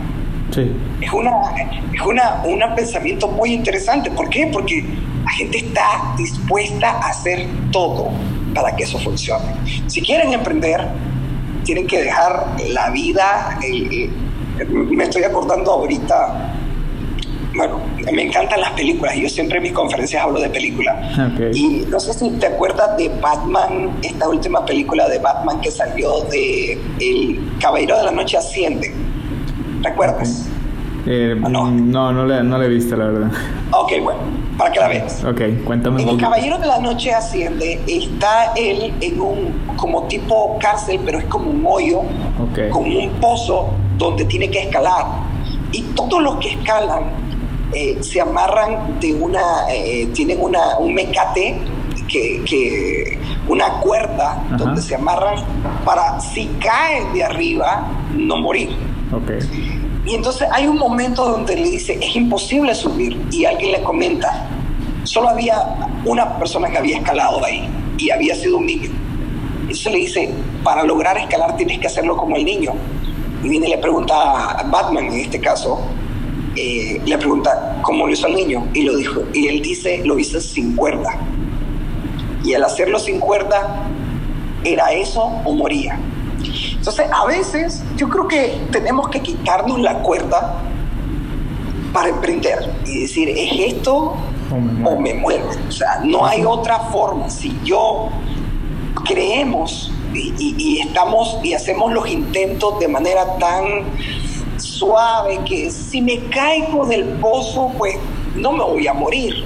Sí. Es, una, es una, un pensamiento muy interesante. ¿Por qué? Porque la gente está dispuesta a hacer todo para que eso funcione. Si quieren emprender, tienen que dejar la vida. Eh, eh, me estoy acordando ahorita, bueno, me encantan las películas. Yo siempre en mis conferencias hablo de películas. Y no sé si te acuerdas de Batman, esta última película de Batman que salió de El Caballero de la Noche Asciende. ¿Recuerdas? Eh, no, no, no le, no he visto, la verdad. Ok, bueno para que la veas. Ok, cuéntame. En El Caballero de la Noche Asciende está él en un como tipo cárcel, pero es como un hoyo, como un pozo donde tiene que escalar. Y todos los que escalan eh, se amarran de una, eh, tienen una, un mecate que, que, una cuerda donde se amarran para si caen de arriba no morir. Okay. Y entonces hay un momento donde le dice, es imposible subir. Y alguien le comenta, solo había una persona que había escalado ahí y había sido un niño. Entonces le dice, para lograr escalar tienes que hacerlo como el niño. Y viene y le pregunta a Batman, en este caso, eh, le pregunta, ¿cómo lo hizo el niño? Y, lo dijo, y él dice, lo hizo sin cuerda. Y al hacerlo sin cuerda, ¿era eso o moría? Entonces, a veces yo creo que tenemos que quitarnos la cuerda para emprender y decir, ¿es esto o me muero? O sea, no hay otra forma. Si yo creemos y, estamos y hacemos los intentos de manera tan suave que si me caigo del pozo, pues no me voy a morir.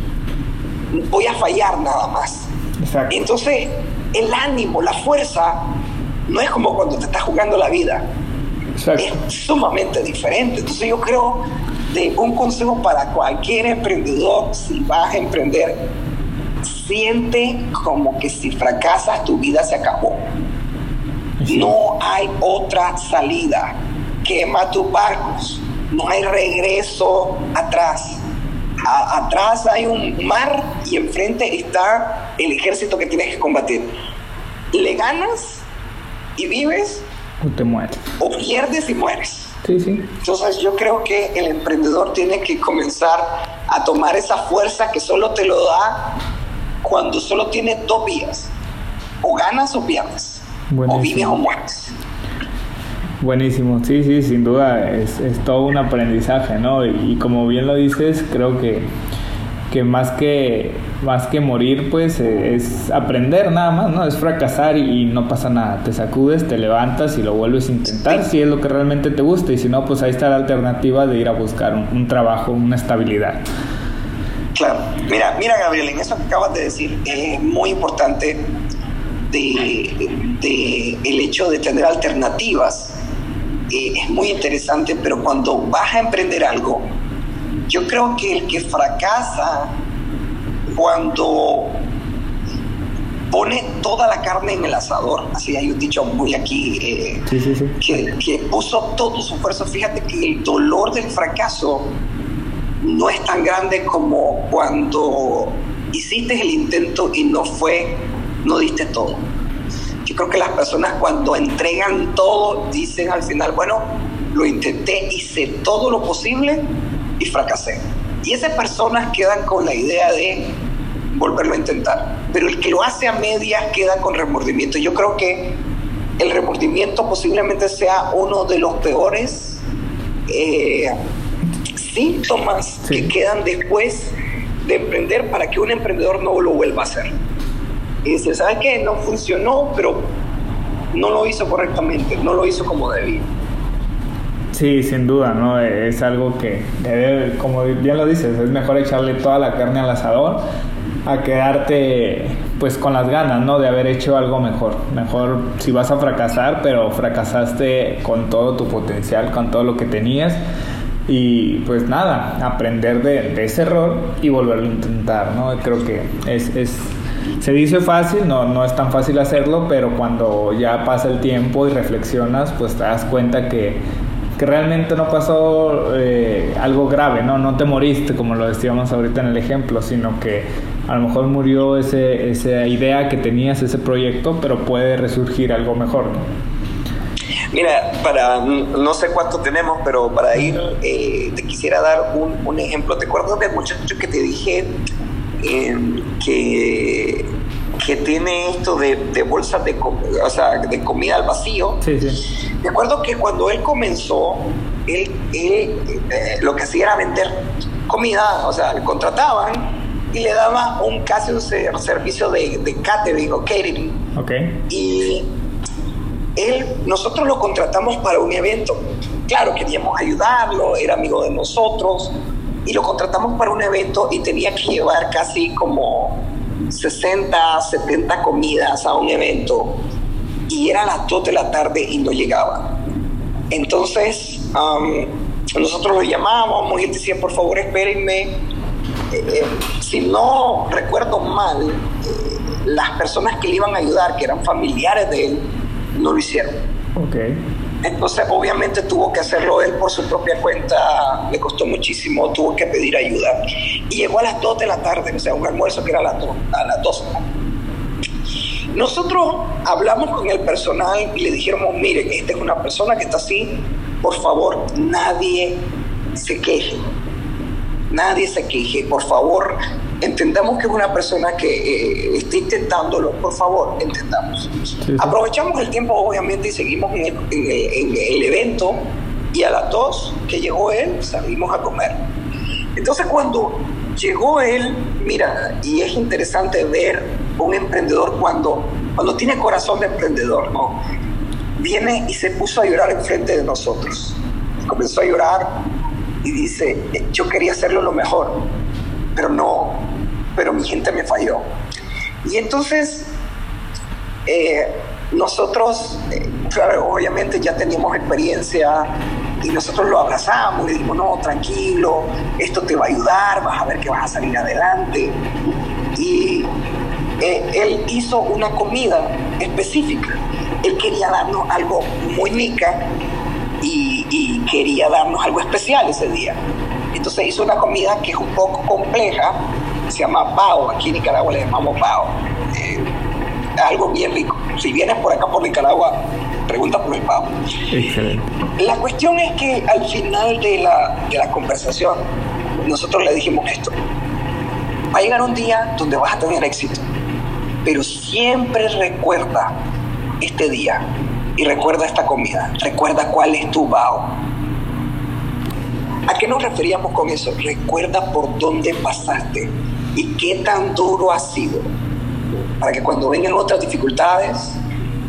Voy a fallar nada más. Entonces, el ánimo, la fuerza no es como cuando te estás jugando la vida. Es sumamente diferente. Entonces yo creo de un consejo para cualquier emprendedor, si vas a emprender, siente como que si fracasas tu vida se acabó. No hay otra salida. Quema tus barcos. No hay regreso atrás. atrás hay un mar y enfrente está el ejército que tienes que combatir. Le ganas y vives. O te mueres. O pierdes y mueres. Sí, sí. Entonces yo creo que el emprendedor tiene que comenzar a tomar esa fuerza que solo te lo da cuando solo tiene dos vías. O ganas o pierdes. O vives o mueres. Buenísimo, sí, sí, sin duda es, es todo un aprendizaje, ¿no? y como bien lo dices, creo que que más que más que morir pues eh, es aprender nada más no es fracasar y, no pasa nada. Te sacudes te levantas y lo vuelves a intentar si es lo que realmente te gusta. Y si no pues ahí está la alternativa de ir a buscar un, trabajo una estabilidad. Claro. Mira mira Gabriel en eso que acabas de decir es muy importante de, el hecho de tener alternativas. Eh, es muy interesante pero cuando vas a emprender algo yo creo que el que fracasa cuando pone toda la carne en el asador, así hay un dicho muy aquí, eh, Que, puso todo su esfuerzo, fíjate que el dolor del fracaso no es tan grande como cuando hiciste el intento y no fue, no diste todo. Yo creo que las personas cuando entregan todo dicen al final, bueno, lo intenté, hice todo lo posible, y fracasé. Y esas personas quedan con la idea de volverlo a intentar. Pero el que lo hace a medias queda con remordimiento. Yo creo que el remordimiento posiblemente sea uno de los peores eh, síntomas que quedan después de emprender para que un emprendedor no lo vuelva a hacer. Y dice, ¿sabe qué? No funcionó, pero no lo hizo correctamente, no lo hizo como debía. Sí, sin duda, ¿no? Es algo que debe, como bien lo dices, es mejor echarle toda la carne al asador a quedarte pues con las ganas, ¿no? De haber hecho algo mejor. Mejor si vas a fracasar, pero fracasaste con todo tu potencial, con todo lo que tenías. Y pues nada, aprender de, ese error y volverlo a intentar, ¿no? Creo que es, es se dice fácil, no, no es tan fácil hacerlo, pero cuando ya pasa el tiempo y reflexionas, pues te das cuenta que que realmente no pasó eh, algo grave, ¿no? No te moriste, como lo decíamos ahorita en el ejemplo, sino que a lo mejor murió ese, esa idea que tenías, ese proyecto, pero puede resurgir algo mejor, Mira, para no sé cuánto tenemos, pero para ir, eh, te quisiera dar un, un, ejemplo. ¿Te acuerdas del muchacho que te dije eh, que que tiene esto de, de bolsas de, o sea, de comida al vacío. Sí, sí. Me acuerdo que cuando él comenzó, él, él eh, lo que hacía era vender comida, o sea, le contrataban y le daba un casi un servicio de, de catering o catering. Okay. Y él, nosotros lo contratamos para un evento. Claro, queríamos ayudarlo, era amigo de nosotros y lo contratamos para un evento y tenía que llevar casi como 60, 70 comidas a un evento y era las 2 de la tarde y no llegaba. Entonces, nosotros lo llamábamos y él decía, por favor, espérenme. Eh, eh, si no recuerdo mal, eh, las personas que le iban a ayudar, que eran familiares de él, no lo hicieron. Okay. Entonces, obviamente tuvo que hacerlo él por su propia cuenta, le costó muchísimo, tuvo que pedir ayuda. Y llegó a las 2 de la tarde, o sea, un almuerzo que era a las 2. A las 2. Nosotros hablamos con el personal y le dijimos, miren, esta es una persona que está así, por favor, nadie se queje. Nadie se queje, por favor, entendamos que es una persona que eh, está intentándolo, por favor, entendamos. Aprovechamos el tiempo, obviamente, y seguimos en el, evento, y a las dos que llegó él, salimos a comer. Entonces, cuando llegó él, mira, y es interesante ver un emprendedor cuando, cuando tiene corazón de emprendedor, ¿no? Viene y se puso a llorar enfrente de nosotros. Comenzó a llorar y dice, yo quería hacerlo lo mejor, pero no, pero mi gente me falló. Y entonces, eh, nosotros, eh, claro, obviamente ya teníamos experiencia y nosotros lo abrazamos, le dijimos, no, tranquilo, esto te va a ayudar, vas a ver que vas a salir adelante. Y eh, él hizo una comida específica. Él quería darnos algo muy rica y, quería darnos algo especial ese día. Entonces hizo una comida que es un poco compleja, se llama pao, aquí en Nicaragua le llamamos pao. Eh, algo bien rico. Si vienes por acá por Nicaragua, pregunta por el pavo. Excelente. La cuestión es que al final de la, de la conversación, nosotros le dijimos esto. Va a llegar un día donde vas a tener éxito, pero siempre recuerda este día y recuerda esta comida, recuerda cuál es tu bao. ¿A qué nos referíamos con eso? Recuerda por dónde pasaste y qué tan duro ha sido para que cuando vengan otras dificultades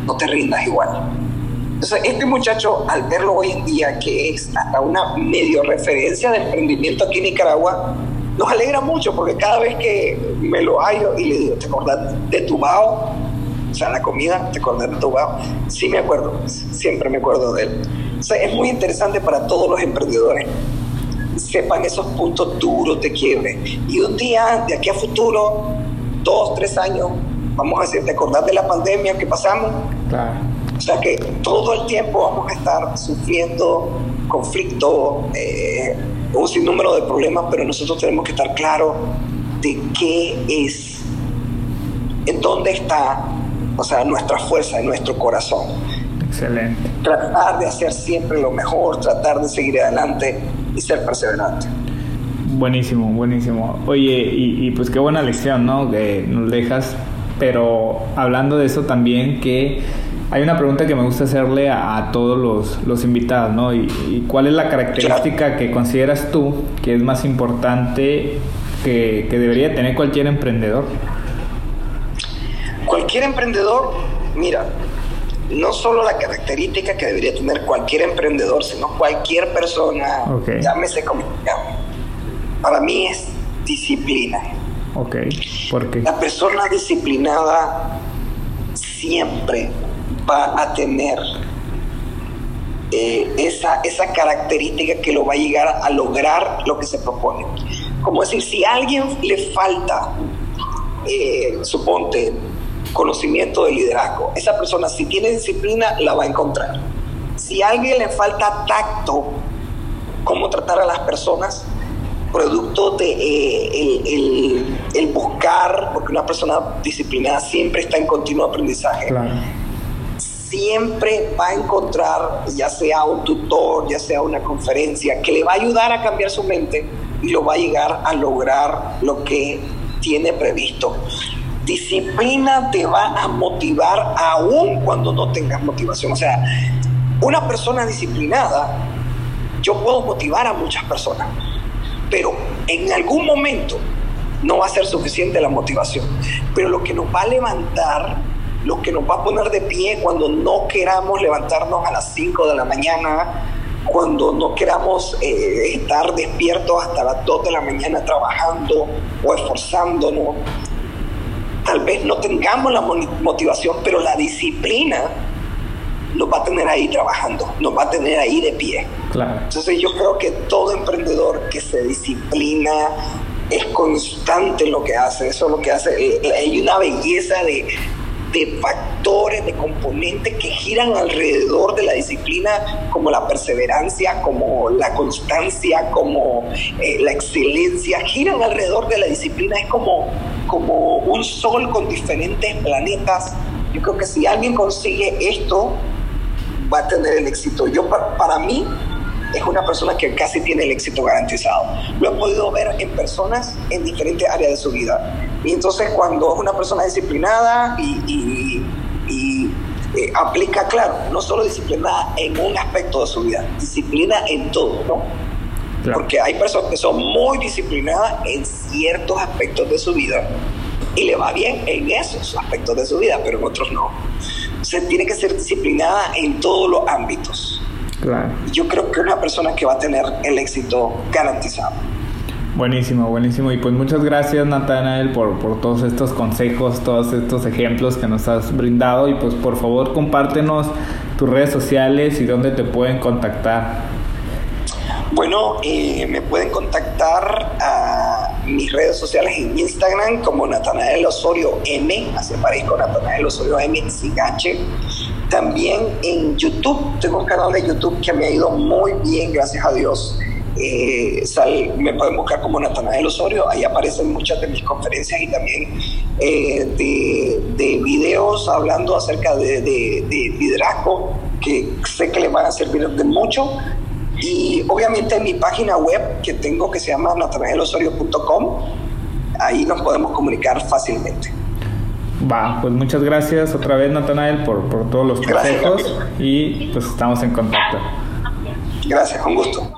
no te rindas igual. Entonces, este muchacho, al verlo hoy en día, que es hasta una medio referencia de emprendimiento aquí en Nicaragua, nos alegra mucho porque cada vez que me lo hallo y le digo, ¿te acordás de tu bao? O sea, la comida, ¿te acordás de tu bao? Sí me acuerdo, siempre me acuerdo de él. O sea, es muy interesante para todos los emprendedores. Sepan esos puntos duros de quiebre. Y un día, de aquí a futuro, dos, tres años, vamos a decir, ¿te acordás de la pandemia que pasamos? Claro. O sea que todo el tiempo vamos a estar sufriendo conflicto, eh, un sinnúmero de problemas, pero nosotros tenemos que estar claros de qué es, en dónde está, o sea, nuestra fuerza, en nuestro corazón. Excelente. Tratar de hacer siempre lo mejor, tratar de seguir adelante y ser perseverante. Buenísimo, buenísimo. Oye, y, y pues qué buena lección, ¿no? Que nos dejas pero hablando de eso también que hay una pregunta que me gusta hacerle a, todos los, los, invitados, ¿no? Y, cuál es la característica que consideras tú que es más importante que, que debería tener cualquier emprendedor? Cualquier emprendedor, mira, no solo la característica que debería tener cualquier emprendedor, sino cualquier persona, llámese como para mí es disciplina. Ok, ¿por qué? La persona disciplinada siempre va a tener eh, esa, esa característica que lo va a llegar a lograr lo que se propone. Como decir, si a alguien le falta, eh, suponte, conocimiento de liderazgo, esa persona si tiene disciplina la va a encontrar. Si a alguien le falta tacto, cómo tratar a las personas, producto de eh, el, buscar, porque una persona disciplinada siempre está en continuo aprendizaje. Siempre va a encontrar, ya sea un tutor, ya sea una conferencia, que le va a ayudar a cambiar su mente y lo va a llegar a lograr lo que tiene previsto. Disciplina te va a motivar aún cuando no tengas motivación. O sea, una persona disciplinada, yo puedo motivar a muchas personas pero en algún momento no va a ser suficiente la motivación. Pero lo que nos va a levantar, lo que nos va a poner de pie cuando no queramos levantarnos a las 5 de la mañana, cuando no queramos eh, estar despiertos hasta las 2 de la mañana trabajando o esforzándonos, tal vez no tengamos la motivación, pero la disciplina nos va a tener ahí trabajando, nos va a tener ahí de pie. Entonces yo creo que todo emprendedor que se disciplina es constante en lo que hace, eso es lo que hace, eh, eh, hay una belleza de, de factores, de componentes que giran alrededor de la disciplina, como la perseverancia, como la constancia, como eh, la excelencia, giran alrededor de la disciplina, es como, como un sol con diferentes planetas. Yo creo que si alguien consigue esto, va a tener el éxito. Yo, para, mí, es una persona que casi tiene el éxito garantizado. Lo he podido ver en personas en diferentes áreas de su vida. Y entonces cuando es una persona disciplinada y, eh, aplica, claro, no solo disciplinada en un aspecto de su vida, disciplina en todo, ¿no? Porque hay personas que son muy disciplinadas en ciertos aspectos de su vida y le va bien en esos aspectos de su vida, pero en otros no se tiene que ser disciplinada en todos los ámbitos. Claro. Yo creo que es una persona que va a tener el éxito garantizado. Buenísimo, buenísimo. Y pues muchas gracias Natanael por, por todos estos consejos, todos estos ejemplos que nos has brindado. Y pues por favor compártenos tus redes sociales y dónde te pueden contactar. Bueno, eh, me pueden contactar a mis redes sociales en Instagram como Natanael Osorio M, así aparezco Natanael Osorio M sin H. También en YouTube, tengo un canal de YouTube que me ha ido muy bien, gracias a Dios. Eh, me pueden buscar como Natanael Osorio, ahí aparecen muchas de mis conferencias y también eh, de, de, videos hablando acerca de, de, de, liderazgo que sé que les van a servir de mucho. Y obviamente en mi página web que tengo que se llama natanaelosorio.com, ahí nos podemos comunicar fácilmente. Va, pues muchas gracias otra vez Natanael por, por todos los consejos y pues estamos en contacto. Gracias, con gusto.